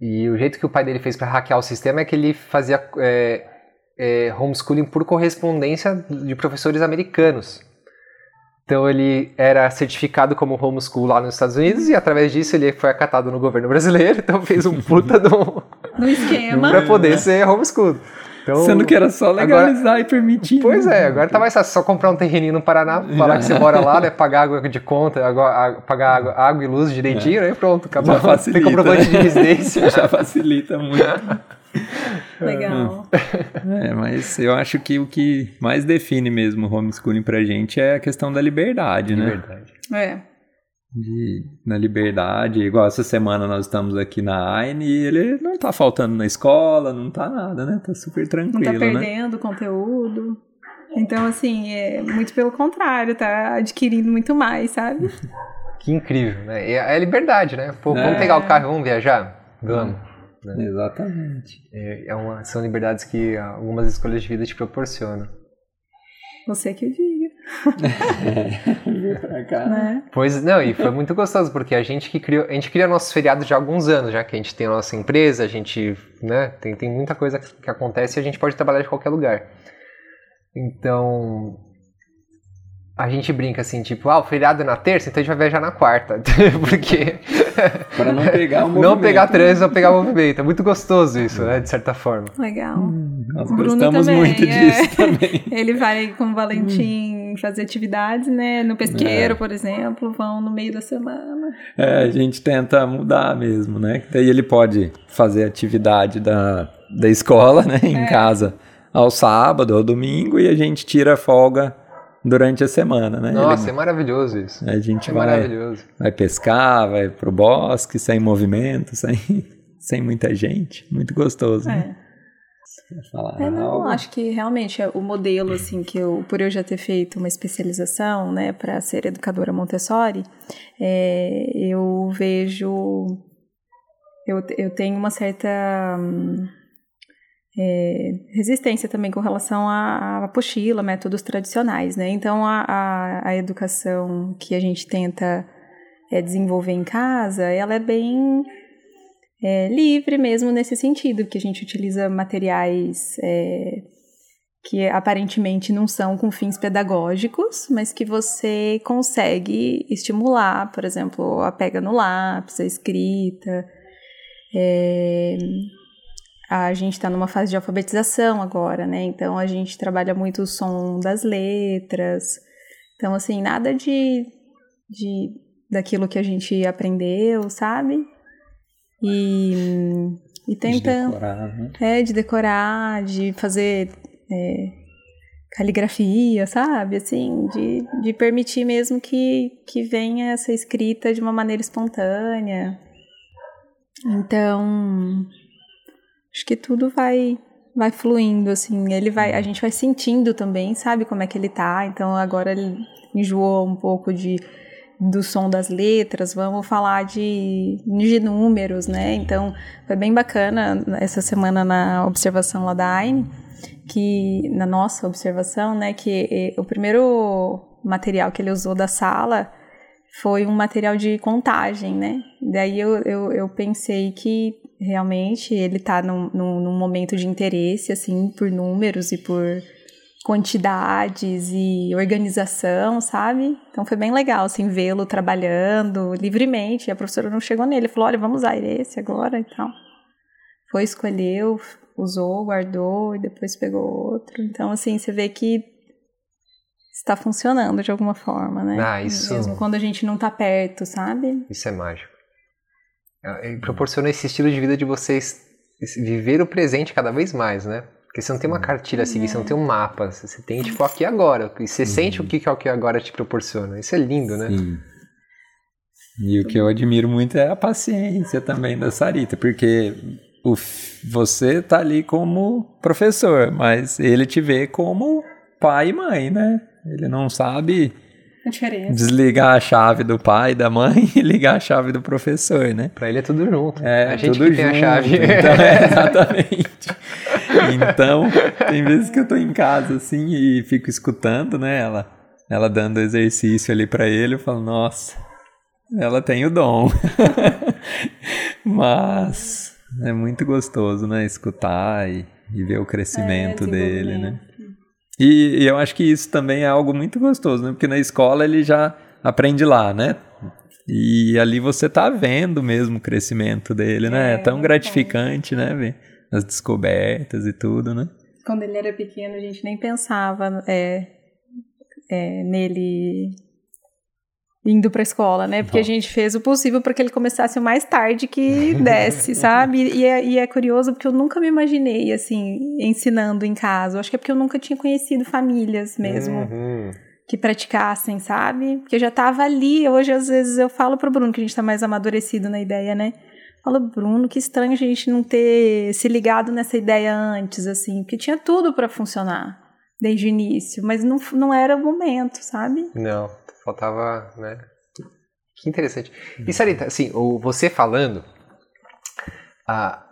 E o jeito que o pai dele fez para hackear o sistema é que ele fazia é, é, homeschooling por correspondência de professores americanos. Então ele era certificado como homeschool lá nos Estados Unidos e através disso ele foi acatado no governo brasileiro, então fez um puta do no esquema. para poder ser homeschool. Então, Sendo que era só legalizar e permitir. Pois né? é, agora tá mais fácil, só comprar um terreninho no Paraná, falar que você mora lá, né, pagar água de conta, pagar água, água e luz direitinho, né, pronto, acabou. Já facilita, Tem comprovante né? de residência. Já facilita muito. Legal. É, mas eu acho que o que mais define mesmo o homeschooling pra gente é a questão da liberdade, né? Verdade. É. De, na liberdade, igual essa semana nós estamos aqui na AINE e ele não tá faltando na escola, não tá nada, né? Tá super Não tranquilo, tá né? perdendo conteúdo. Então, assim, é muito pelo contrário, tá adquirindo muito mais, sabe? Que incrível, né? É a liberdade, né? Pô, vamos É. pegar o carro e vamos viajar? Vamos. Exatamente. É, é uma, são liberdades que algumas escolhas de vida te proporcionam. Você que diga, Pra cá. né? Pois não, e foi muito gostoso, porque a gente que criou, a gente cria nossos feriados já há alguns anos, já que a gente tem a nossa empresa, a gente, né, tem, tem muita coisa que acontece e a gente pode trabalhar de qualquer lugar. Então, a gente brinca assim, tipo, ah, o feriado é na terça, então a gente vai viajar na quarta, porque Para não pegar o não movimento. pegar trânsito, não pegar movimento. É muito gostoso isso, né, de certa forma. Legal. Nós O Bruno gostamos também, muito é. disso também. Ele vai com o Valentim fazer atividades, né? No pesqueiro, É. por exemplo, vão no meio da semana. É, a gente tenta mudar mesmo, né? Daí ele pode fazer atividade da, da escola, né? Em É. casa ao sábado, ao domingo, e a gente tira folga durante a semana, né? Nossa, é Ele- maravilhoso isso. a gente É vai, maravilhoso. vai pescar, vai pro bosque, sem movimento, sem, sem muita gente. Muito gostoso, né? É. Falar É, não, algo? acho que realmente é o modelo, assim, que eu, por eu já ter feito uma especialização, né, para ser educadora Montessori, é, eu vejo. Eu, eu tenho uma certa hum, é, resistência também com relação à, apostila, métodos tradicionais, né? Então, a, a, a educação que a gente tenta é, desenvolver em casa, ela é bem é, livre mesmo nesse sentido, porque a gente utiliza materiais é, que aparentemente não são com fins pedagógicos, mas que você consegue estimular, por exemplo, a pega no lápis, a escrita. É, a gente está numa fase de alfabetização agora, né? Então a gente trabalha muito o som das letras. Então, assim, nada de, de daquilo que a gente aprendeu, sabe? E, e De tentando. decorar, né? É, de decorar, de fazer é, caligrafia, sabe? Assim, de, de permitir mesmo que, que venha essa escrita de uma maneira espontânea. Então, acho que tudo vai vai fluindo, assim. Ele vai, a gente vai sentindo também, sabe como é que ele tá. Então, agora ele enjoou um pouco de do som das letras, vamos falar de, de números, né? Então, foi bem bacana essa semana na observação lá da AINE, que na nossa observação, né, que o primeiro material que ele usou da sala foi um material de contagem, né? Daí eu, eu, eu pensei que realmente ele tá num, num, num momento de interesse, assim, por números e por quantidades e organização, sabe? Então foi bem legal, assim, vê-lo trabalhando livremente. A professora não chegou nele, falou, olha, vamos usar esse agora e tal. Foi, escolheu, usou, guardou e depois pegou outro. Então, assim, você vê que está funcionando de alguma forma, né? Ah, isso- Mesmo quando a gente não tá perto, sabe? Isso é mágico. É, Ele proporciona esse estilo de vida de vocês viver o presente cada vez mais, né? Porque você não tem uma cartilha a seguir, você não tem um mapa. Você tem, tipo, o aqui agora. E você sente o que, que o aqui agora te proporciona. Isso é lindo, né? Sim. E o que eu admiro muito é a paciência também da Sarita, porque o, você tá ali como professor, mas ele te vê como pai e mãe, né? Ele não sabe A diferença. desligar a chave do pai e da mãe e ligar a chave do professor, né? Pra ele é tudo junto. É, a gente tudo que tem a junto, chave. Então, é, exatamente. Então, tem vezes que eu tô em casa assim e fico escutando, né, ela, ela dando exercício ali pra ele, eu falo, nossa, ela tem o dom. Mas é muito gostoso, né, escutar e, e ver o crescimento É, dele, né? E, e eu acho que isso também é algo muito gostoso, né? Porque na escola ele já aprende lá, né? E ali você tá vendo mesmo o crescimento dele, né? É É, tão gratificante, né? Ver as descobertas e tudo, né? Quando ele era pequeno, a gente nem pensava é, é, nele indo pra escola, né? Porque a gente fez o possível para que ele começasse o mais tarde que desse, sabe? E é, e é curioso porque eu nunca me imaginei, assim, ensinando em casa. Eu acho que é porque eu nunca tinha conhecido famílias mesmo Uhum. que praticassem, sabe? Porque eu já tava ali. Hoje, às vezes, eu falo pro Bruno que a gente tá mais amadurecido na ideia, né? Falo, Bruno, que estranho a gente não ter se ligado nessa ideia antes, assim, porque tinha tudo para funcionar desde o início, mas não, não era o momento, sabe? Não, faltava, né? Que interessante. E Sarita, assim, o, você falando, ah,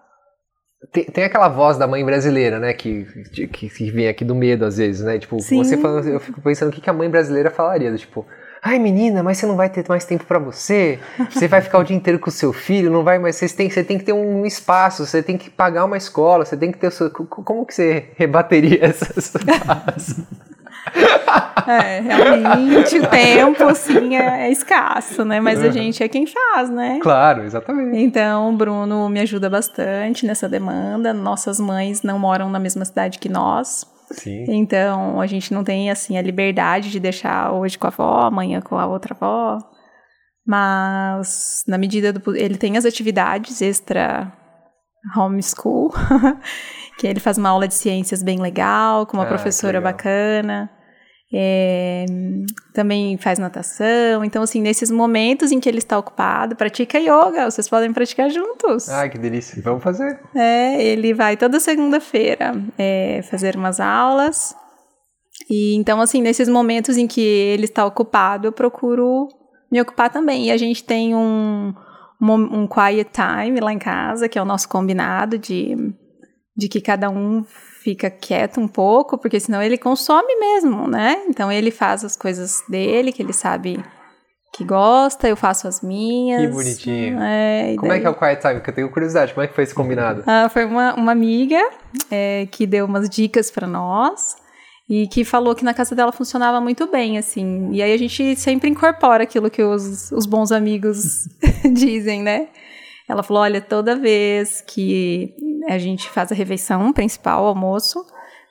tem, tem aquela voz da mãe brasileira, né? Que, que, que vem aqui do medo às vezes, né? Tipo, Sim. você falando, eu fico pensando o que, que a mãe brasileira falaria, do tipo. Ai, menina, mas você não vai ter mais tempo pra você. Você vai ficar o dia inteiro com o seu filho, não vai mais. Você tem, você tem que ter um espaço, você tem que pagar uma escola, você tem que ter o seu. co- Como que você rebateria essas falas? É, realmente o tempo, assim, é, é escasso, né? Mas a gente é quem faz, né? Claro, exatamente. Então, o Bruno me ajuda bastante nessa demanda. Nossas mães não moram na mesma cidade que nós. Sim. Então, a gente não tem, assim, a liberdade de deixar hoje com a avó, amanhã com a outra avó. Mas, na medida do... Ele tem as atividades extra homeschool, que ele faz uma aula de ciências bem legal, com uma Ah, professora bacana. É, também faz natação. Então, assim, nesses momentos em que ele está ocupado, pratica yoga. Vocês podem praticar juntos. Ai, que delícia. Vamos fazer. É, ele vai toda segunda-feira é, fazer umas aulas. E então, assim, nesses momentos em que ele está ocupado, eu procuro me ocupar também. E a gente tem um, um, um quiet time lá em casa, que é o nosso combinado de, de que cada um fica quieto um pouco, porque senão ele consome mesmo, né? Então ele faz as coisas dele, que ele sabe que gosta, eu faço as minhas. Que bonitinho. É, Como é daí- que é o Quiet Time? Porque eu tenho curiosidade. Como é que foi esse combinado? ah, foi uma, uma amiga é, que deu umas dicas pra nós e que falou que na casa dela funcionava muito bem, assim. E aí a gente sempre incorpora aquilo que os, os bons amigos dizem, né? Ela falou: olha, toda vez que a gente faz a refeição principal, o almoço,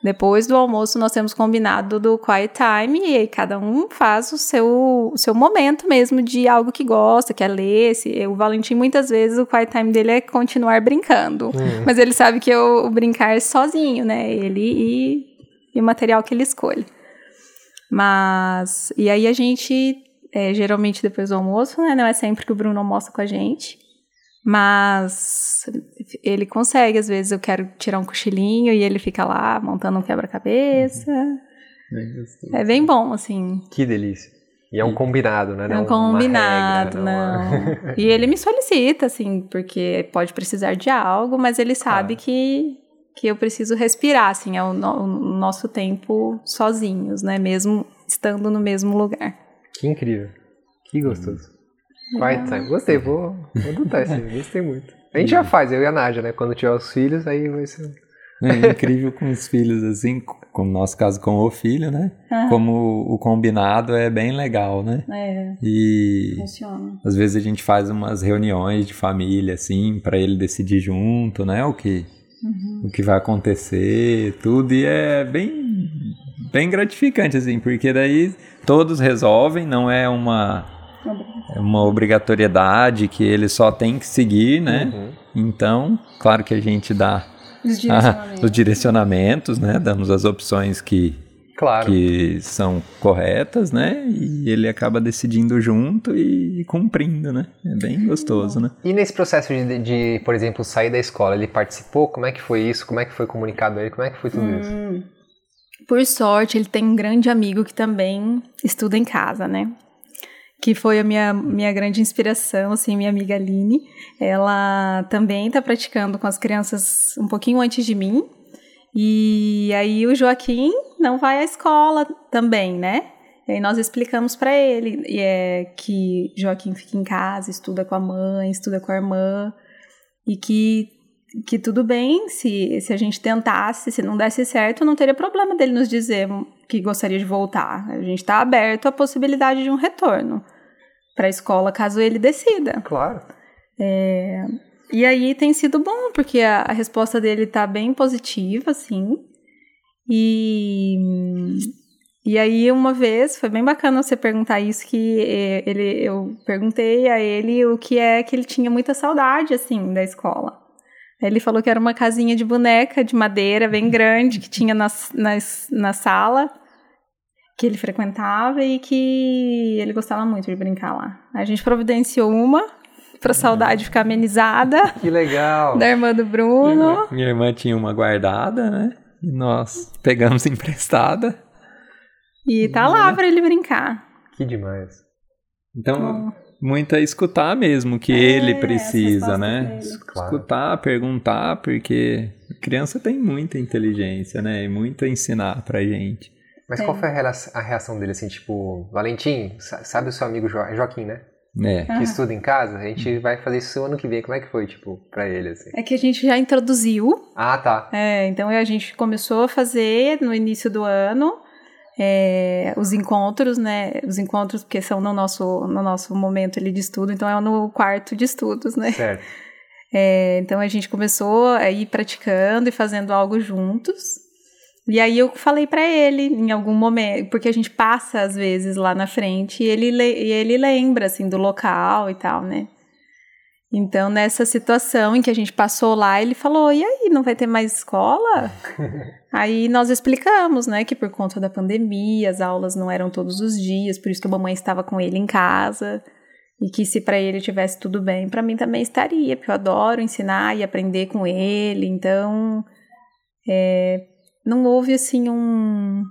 depois do almoço nós temos combinado do quiet time e aí cada um faz o seu, o seu momento mesmo de algo que gosta, quer ler. Se, o Valentim, muitas vezes, o quiet time dele é continuar brincando. Mas ele sabe que eu, o brincar é sozinho, né? Ele e, e o material que ele escolhe. Mas. E aí a gente, é, geralmente depois do almoço, né? Não é sempre que o Bruno almoça com a gente. Mas ele consegue, às vezes eu quero tirar um cochilinho e ele fica lá montando um quebra-cabeça. É bem bom, assim. Que delícia. E é um combinado, né? É Não um combinado, uma regra, não. uma- E ele me solicita, assim, porque pode precisar de algo, mas ele sabe Claro. que, que eu preciso respirar, assim, é o, no- o nosso tempo sozinhos, né? Mesmo estando no mesmo lugar. Que incrível. Que gostoso. Quiet Time. Gostei, vou, vou adotar esse aí. Gostei muito. A gente já faz, eu e a Nádia, né? Quando tiver os filhos, aí vai ser... É incrível com os filhos, assim, como no nosso caso com o filho, né? Ah. Como o combinado é bem legal, né? É, E funciona. às vezes a gente faz umas reuniões de família, assim, para ele decidir junto, né? O que, o que vai acontecer, tudo. E é bem, bem gratificante, assim, porque daí todos resolvem, não é uma, uma obrigatoriedade que ele só tem que seguir, né? Uhum. Então, claro que a gente dá Os direcionamentos. os direcionamentos, né? Damos as opções que, Claro. que são corretas, né? E ele acaba decidindo junto e cumprindo, né? É bem gostoso, né? E nesse processo de, de, por exemplo, sair da escola, ele participou? Como é que foi isso? Como é que foi comunicado a ele? Como é que foi tudo isso? Hum. Por sorte, ele tem um grande amigo que também estuda em casa, né? Que foi a minha, minha grande inspiração, assim, minha amiga Aline. Ela também está praticando com as crianças um pouquinho antes de mim. E aí o Joaquim não vai à escola também, né? E aí nós explicamos para ele e é que Joaquim fica em casa, estuda com a mãe, estuda com a irmã e que que tudo bem se, se a gente tentasse, se não desse certo, não teria problema dele nos dizer que gostaria de voltar. A gente está aberto à possibilidade de um retorno para a escola caso ele decida. Claro. É, e aí tem sido bom, porque a, a resposta dele tá bem positiva, assim. E, E aí, uma vez, foi bem bacana você perguntar isso, que eh, ele, eu perguntei a ele o que é que ele tinha muita saudade, assim, da escola. Ele falou que era uma casinha de boneca, de madeira, bem grande, que tinha na, na, na sala, que ele frequentava e que ele gostava muito de brincar lá. A gente providenciou uma, pra saudade ficar amenizada, Que legal. da irmã do Bruno. Minha irmã tinha uma guardada, né? E nós pegamos emprestada. E tá lá pra ele brincar. Que demais. Então, muito é escutar mesmo o que É, ele precisa, né? Claro. Escutar, perguntar, porque a criança tem muita inteligência, né? E muito a ensinar pra gente. Mas qual foi a reação dele, assim, tipo, Valentim, sa- sabe o seu amigo jo é Joaquim, né? É. Que estuda em casa? A gente vai fazer isso ano que vem. Como é que foi, tipo, pra ele, assim? É que a gente já introduziu Ah, tá. É, então a gente começou a fazer no início do ano é, os encontros, né? Os encontros porque são no nosso, no nosso momento ali de estudo, então é no quarto de estudos, né? Certo. É, então a gente começou a ir praticando e fazendo algo juntos. E aí eu falei pra ele em algum momento, porque a gente passa às vezes lá na frente e ele, le- e ele lembra assim do local e tal, né? Então nessa situação em que a gente passou lá, ele falou: "E aí, não vai ter mais escola?" aí nós explicamos, né, que por conta da pandemia, as aulas não eram todos os dias, por isso que a mamãe estava com ele em casa. E que se para ele tivesse tudo bem, para mim também estaria, porque eu adoro ensinar e aprender com ele. Então, é, não houve assim um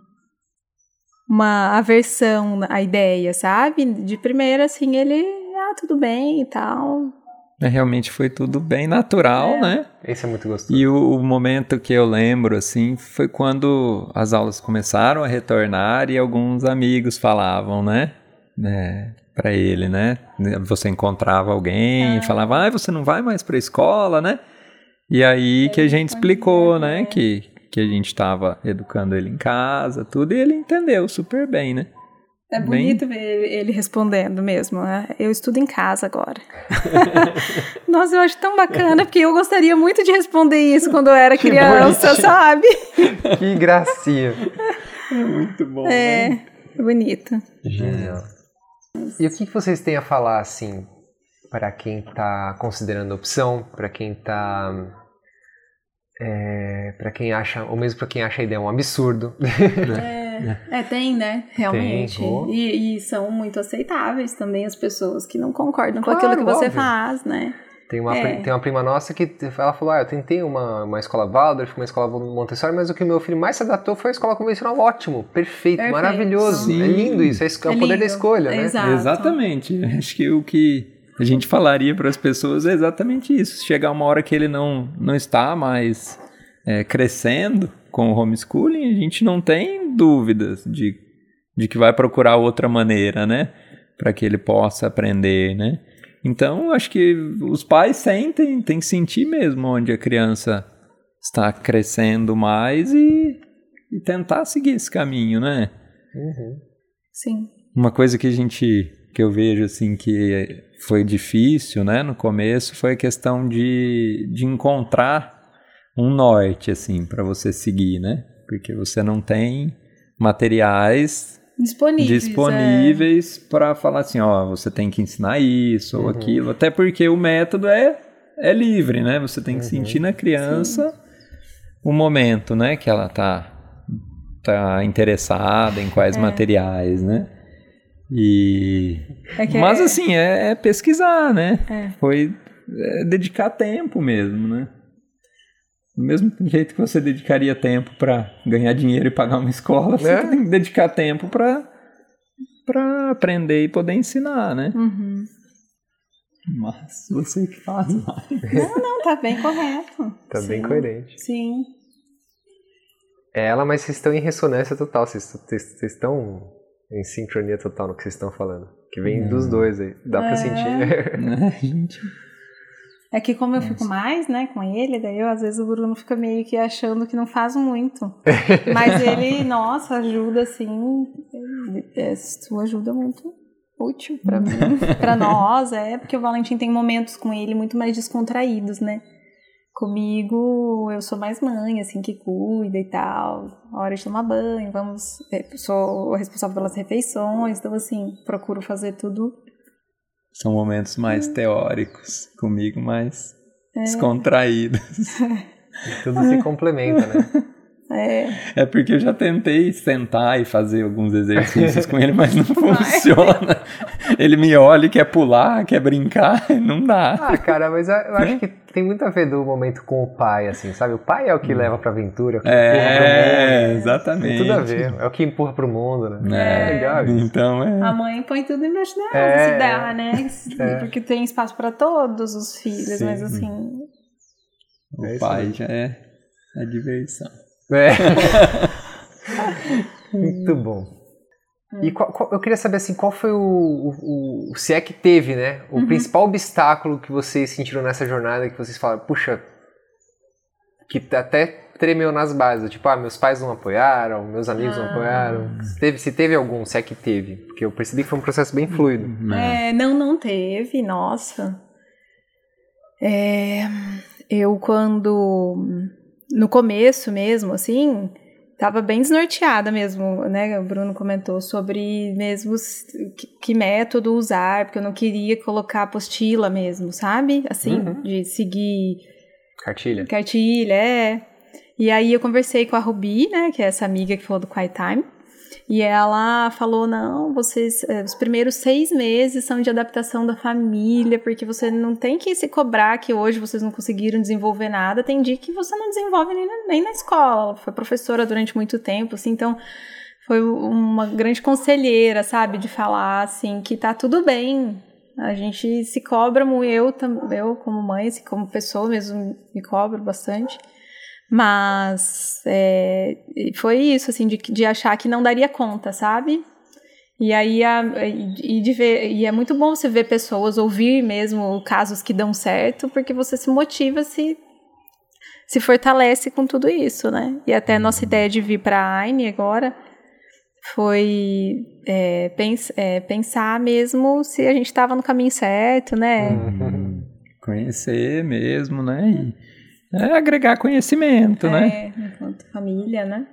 uma aversão à ideia, sabe? De primeira, assim, ele, ah, tudo bem e tal. É, Realmente foi tudo bem natural, É. né? Esse é muito gostoso. E o, o momento que eu lembro, assim, foi quando as aulas começaram a retornar e alguns amigos falavam, né? né para ele, né? Você encontrava alguém e falava, ah, você não vai mais pra escola, né? E aí que a gente explicou, né? Que, que a gente estava educando ele em casa, tudo, e ele entendeu super bem, né? É Bem- bonito ver ele- respondendo mesmo. né? Eu estudo em casa agora. Nossa, eu acho tão bacana, porque eu gostaria muito de responder isso quando eu era criança, bonitinho. sabe? Que gracinha. Muito bom. É, bonito. Genial. E o que vocês têm a falar, assim, para quem tá considerando a opção, para quem tá. É, para quem acha, ou mesmo para quem acha a ideia um absurdo. É, tem, né? Realmente. Tem, e, e são muito aceitáveis também as pessoas que não concordam Claro, com aquilo que você óbvio. faz, né? Tem uma, É. tem uma prima nossa que ela falou: Ah, eu tentei uma, uma escola Waldorf, uma escola Montessori, mas o que o meu filho mais se adaptou foi a escola convencional. Ótimo, perfeito, Perfeito. maravilhoso. Sim. É lindo isso, é, é o É poder da lindo. escolha, né? Exato. Exatamente. Acho que o que a gente falaria para as pessoas é exatamente isso. Chegar uma hora que ele não, não está mais é, crescendo com o homeschooling, a gente não tem dúvidas de, de que vai procurar outra maneira, né? Para que ele possa aprender, né? Então, acho que os pais sentem, tem que sentir mesmo onde a criança está crescendo mais e, e tentar seguir esse caminho, né? Uhum. Sim. Uma coisa que a gente que eu vejo assim que foi difícil, né, no começo, foi a questão de, de encontrar um norte assim para você seguir, né? Porque você não tem materiais Disponíveis. disponíveis para falar assim, ó, você tem que ensinar isso ou Uhum. aquilo, até porque o método é é livre, né? Você tem que Uhum. sentir na criança o momento, né, que ela tá tá interessada em quais materiais, né? E É que mas é- assim, é, é pesquisar, né? É. Foi é, dedicar tempo mesmo, né? Do mesmo jeito que você dedicaria tempo para ganhar dinheiro e pagar uma escola, você É. tem que dedicar tempo para para aprender e poder ensinar, né? Uhum. Mas você que faz mais. Não, não, tá bem correto. Tá bem Sim. coerente. Sim. É ela, mas vocês estão em ressonância total, vocês, vocês, vocês estão em sincronia total no que vocês estão falando. Que vem dos dois aí, dá pra É. sentir. né, gente? É que como eu fico mais, né, com ele, daí eu, às vezes o Bruno fica meio que achando que não faz muito. Mas ele, nossa, ajuda assim, é, isso ajuda muito útil pra mim, pra nós, é, porque o Valentim tem momentos com ele muito mais descontraídos, né? Comigo, eu sou mais mãe, assim, que cuida e tal. Hora de tomar banho, vamos. é, Sou responsável pelas refeições, então, assim, procuro fazer tudo. São momentos mais teóricos, comigo mais É. descontraídos. Tudo se complementa, né? É, É porque eu já tentei sentar e fazer alguns exercícios com ele, mas não funciona. Ele me olha e quer pular, quer brincar, não dá. Ah, cara, mas eu eu acho que tem muito a ver do momento com o pai, assim, sabe? O pai é o que leva pra aventura, é o que empurra pro É, mundo. exatamente. Tem tudo a ver, é o que empurra pro mundo, né? É, legal isso. Então é. a mãe põe tudo embaixo da asa, É, se dá, né? é. Porque tem espaço pra todos os filhos, Sim. mas assim. O É pai mesmo. já é a diversão. É. Muito bom. E qual- qual- eu queria saber assim, qual foi o, o- o- se é que teve, né? O principal obstáculo que vocês sentiram nessa jornada que vocês falaram, puxa, que até tremeu nas bases, tipo, ah, meus pais não apoiaram, meus amigos não Ah. apoiaram. Se teve, se teve algum, se é que teve, porque eu percebi que foi um processo bem fluido. né? É, não, não teve, nossa. É, eu quando no começo mesmo, assim, tava bem desnorteada mesmo, né? O Bruno comentou sobre mesmo que método usar, porque eu não queria colocar apostila mesmo, sabe? Assim, Uhum. de seguir Cartilha. Cartilha, é. E aí eu conversei com a Rubi, né, que é essa amiga que falou do Quiet Time. E ela falou: não, vocês, eh, os primeiros seis meses são de adaptação da família, porque você não tem que se cobrar que hoje vocês não conseguiram desenvolver nada. Tem dia que você não desenvolve nem na, nem na escola. Ela foi professora durante muito tempo, assim, então foi uma grande conselheira, sabe, de falar assim que tá tudo bem. A gente se cobra eu, eu como mãe, como pessoa mesmo, me cobro bastante. Mas é, foi isso, assim, de, de achar que não daria conta, sabe? E aí a, e, de ver, e é muito bom você ver pessoas, ouvir mesmo casos que dão certo, porque você se motiva, se, se fortalece com tudo isso, né? E até a nossa ideia de vir para a AINE agora foi é, pens, é, pensar mesmo se a gente estava no caminho certo, né? Hum, Conhecer mesmo, né? E é agregar conhecimento, né? É, enquanto família, né?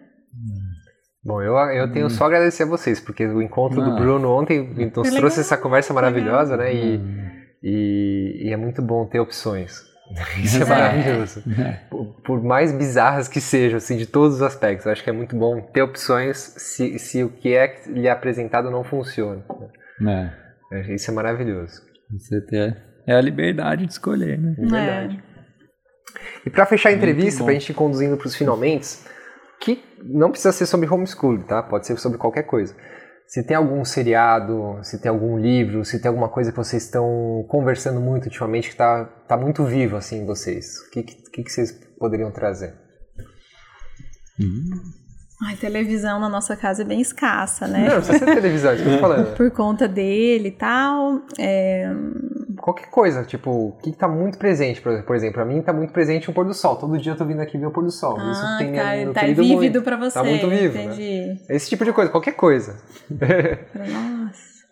Bom, eu, eu tenho só a agradecer a vocês, porque o encontro do Ah. Bruno ontem nos legal. trouxe essa conversa maravilhosa, né? E, Hum. e, e é muito bom ter opções. Isso é maravilhoso. Por, por mais bizarras que sejam, assim, de todos os aspectos. Eu acho que é muito bom ter opções se, se o que é lhe apresentado não funciona. É. É, Isso é maravilhoso. Você ter é a liberdade de escolher, né? É verdade. E para fechar a entrevista, para a gente ir conduzindo para os finalmente, que não precisa ser sobre homeschool, tá? Pode ser sobre qualquer coisa. Se tem algum seriado, se tem algum livro, se tem alguma coisa que vocês estão conversando muito ultimamente que está tá muito vivo assim em vocês, o que, que, que vocês poderiam trazer? Ai, televisão na nossa casa é bem escassa, né? Não, não precisa ser televisão, é isso que eu tô falando. Por conta dele e tal. É, Qualquer coisa, tipo, o que está muito presente, por exemplo, para mim está muito presente o pôr do sol. Todo dia eu tô vindo aqui ver o pôr do sol. isso ah, tem tá, me tá nutrido vívido muito. pra você. Tá muito vivo, né? Entendi. Esse tipo de coisa, qualquer coisa. Nossa.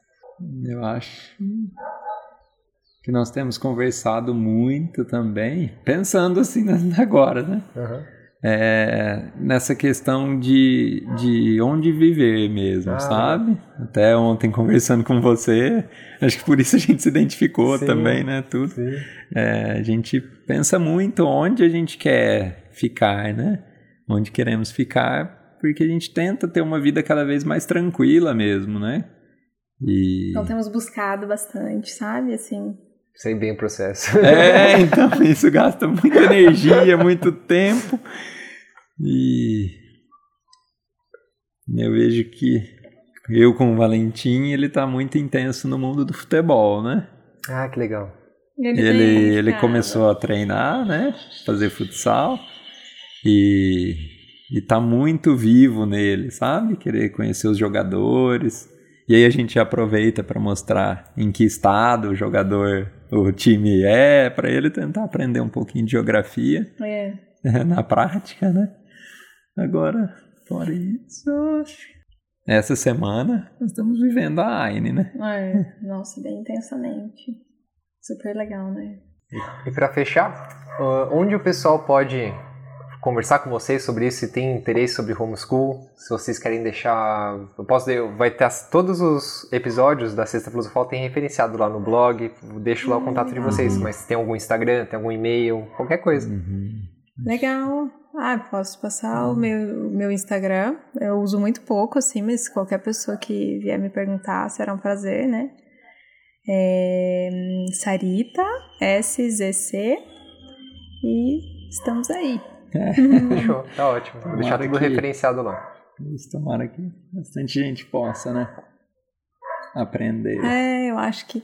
Eu acho que nós temos conversado muito também, pensando assim né, agora, né? Aham. É, nessa questão de, de onde viver mesmo, Ah, sabe? Até ontem conversando com você, acho que por isso a gente se identificou Sim. também, né? Tudo. É, a gente pensa muito onde a gente quer ficar, né? Onde queremos ficar, porque a gente tenta ter uma vida cada vez mais tranquila mesmo, né? E... Então temos buscado bastante, sabe? Assim. Sei bem o processo. É, então isso gasta muita energia, muito tempo. E eu vejo que eu com o Valentim, ele tá muito intenso no mundo do futebol, né? Ah, que legal. Ele, Ele, ele começou a treinar, né? Fazer futsal. E, e tá muito vivo nele, sabe? Querer conhecer os jogadores. E aí a gente aproveita para mostrar em que estado o jogador, o time é, para ele tentar aprender um pouquinho de geografia É. na prática, né? Agora, fora isso, essa semana nós estamos vivendo a AINE, né? É. Nossa, bem intensamente. Super legal, né? E para fechar, uh, onde o pessoal pode conversar com vocês sobre isso, se tem interesse sobre homeschool, se vocês querem deixar, eu posso, vai ter todos os episódios da Sexta Filosofal tem referenciado lá no blog, deixo lá o contato de vocês, mas tem algum Instagram, tem algum e-mail, qualquer coisa. Legal. Ah, posso passar o meu, meu Instagram. Eu uso muito pouco, assim, mas qualquer pessoa que vier me perguntar será um prazer, né? É Sarita, SZC, e estamos aí. Show, tá ótimo. Vou deixar tudo que, referenciado lá. Isso, tomara que bastante gente possa, né? Aprender. É, eu acho que,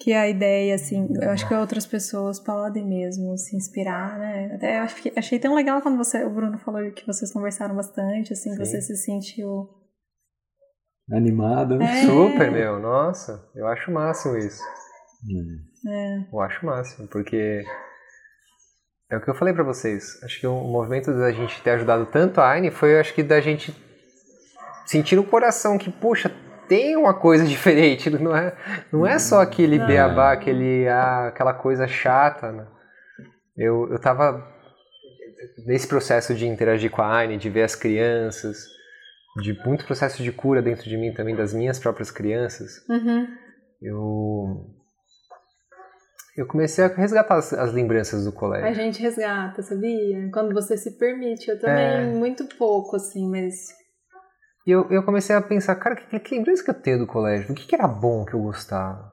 que a ideia, assim, eu acho que outras pessoas podem mesmo se inspirar, né? Até eu achei, achei tão legal quando você, o Bruno falou que vocês conversaram bastante, assim, Sim. que você se sentiu animada. É. Super, meu, nossa, eu acho o máximo isso. É. Eu acho o máximo, porque é o que eu falei para vocês. Acho que o movimento da gente ter ajudado tanto a Aine foi, acho que, da gente sentir no coração que, puxa, tem uma coisa diferente. Não é, não é só aquele não. beabá, aquele, ah, aquela coisa chata. Né? Eu, eu tava nesse processo de interagir com a Aine, de ver as crianças, de muito processo de cura dentro de mim também, das minhas próprias crianças. Uhum. Eu eu comecei a resgatar as, as, lembranças do colégio. A gente resgata, sabia? Quando você se permite. Eu também, é... muito pouco, assim, mas. E eu, eu comecei a pensar, cara, que, que lembrança que eu tenho do colégio? O que, que era bom que eu gostava?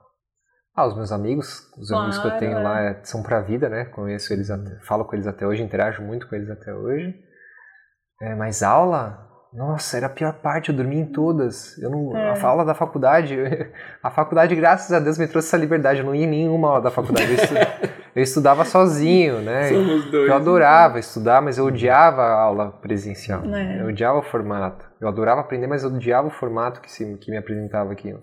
Ah, os meus amigos, os claro, amigos que eu tenho é. lá é, são pra vida, né? Conheço eles, até, falo com eles até hoje, interajo muito com eles até hoje. É, mas aula, nossa, era a pior parte, eu dormia em todas. Eu não, é. A aula da faculdade, a faculdade, graças a Deus, me trouxe essa liberdade. Eu não ia em nenhuma aula da faculdade. Eu, estu, eu estudava sozinho, né? Somos dois. Eu adorava estudar, mas eu odiava a aula presencial. É. Eu odiava o formato. Eu adorava aprender, mas eu odiava o formato que, se, que me apresentava aqui.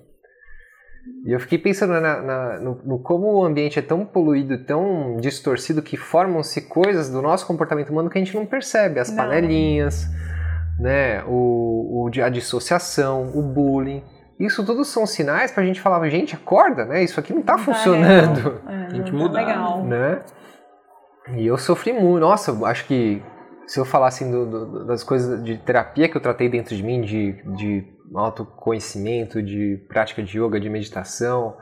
E eu fiquei pensando na, na, no, no, como o ambiente é tão poluído, tão distorcido, que formam-se coisas do nosso comportamento humano que a gente não percebe. As não. panelinhas né, o, o, a dissociação, o bullying. Isso tudo são sinais para a gente falar, gente, acorda, né? Isso aqui não está funcionando. É, Tem que tá mudar. Legal. Né? E eu sofri muito. Nossa, acho que se eu falar assim do, do, das coisas de terapia que eu tratei dentro de mim, de, de autoconhecimento, de prática de yoga, de meditação,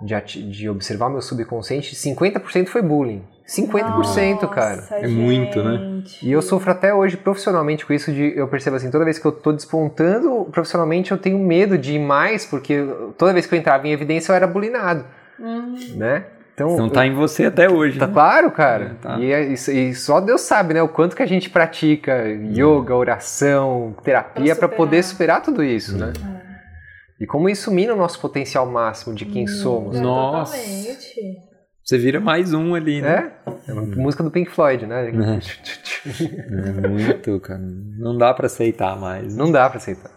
de, de observar meu subconsciente, 50% foi bullying. 50%, Nossa, cara. É muito, né? E eu sofro até hoje profissionalmente com isso de eu percebo assim, toda vez que eu tô despontando profissionalmente, eu tenho medo de ir mais, porque toda vez que eu entrava em evidência eu era bulinado, uhum. né? Então, não tá em você até hoje. Tá né? claro, cara. É, tá. e, é e, só Deus sabe, né? O quanto que a gente pratica yoga, oração, terapia para poder superar tudo isso, né? É. E como isso mina o nosso potencial máximo de quem hum, somos. Nossa. Totalmente. Você vira mais um ali, né? É, é uma música do Pink Floyd, né? É, é muito, cara. Não dá para aceitar mais. Não dá para aceitar.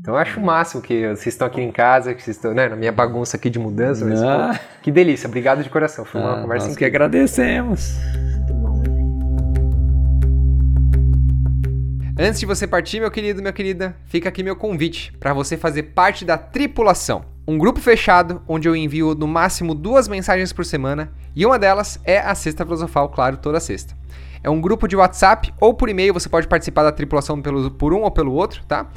Então eu acho o máximo que vocês estão aqui em casa, que vocês estão, né, na minha bagunça aqui de mudança. Mas, pô, que delícia, obrigado de coração. Foi uma ah, conversa nós que agradecemos. Antes de você partir, meu querido, minha querida, fica aqui meu convite para você fazer parte da tripulação. Um grupo fechado onde eu envio no máximo duas mensagens por semana e uma delas é a Sexta Filosofal, claro, toda sexta. É um grupo de WhatsApp ou por e-mail, você pode participar da tripulação pelo, por um ou pelo outro, tá?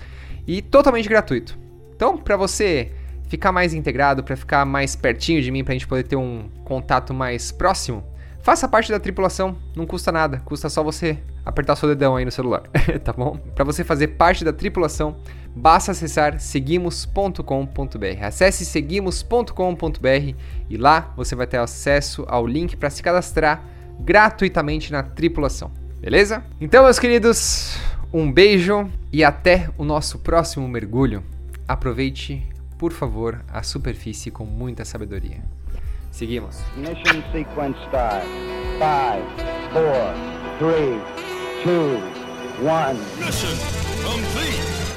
E totalmente gratuito. Então, para você ficar mais integrado, para ficar mais pertinho de mim, para a gente poder ter um contato mais próximo, Faça parte da tripulação, não custa nada, custa só você apertar seu dedão aí no celular, tá bom? Para você fazer parte da tripulação, basta acessar seguimos.com.br. Acesse seguimos.com.br e lá você vai ter acesso ao link para se cadastrar gratuitamente na tripulação, beleza? Então, meus queridos, um beijo e até o nosso próximo mergulho. Aproveite, por favor, a superfície com muita sabedoria. Seguimos. Mission sequence start. 5, 4, 3, 2, 1. Mission complete.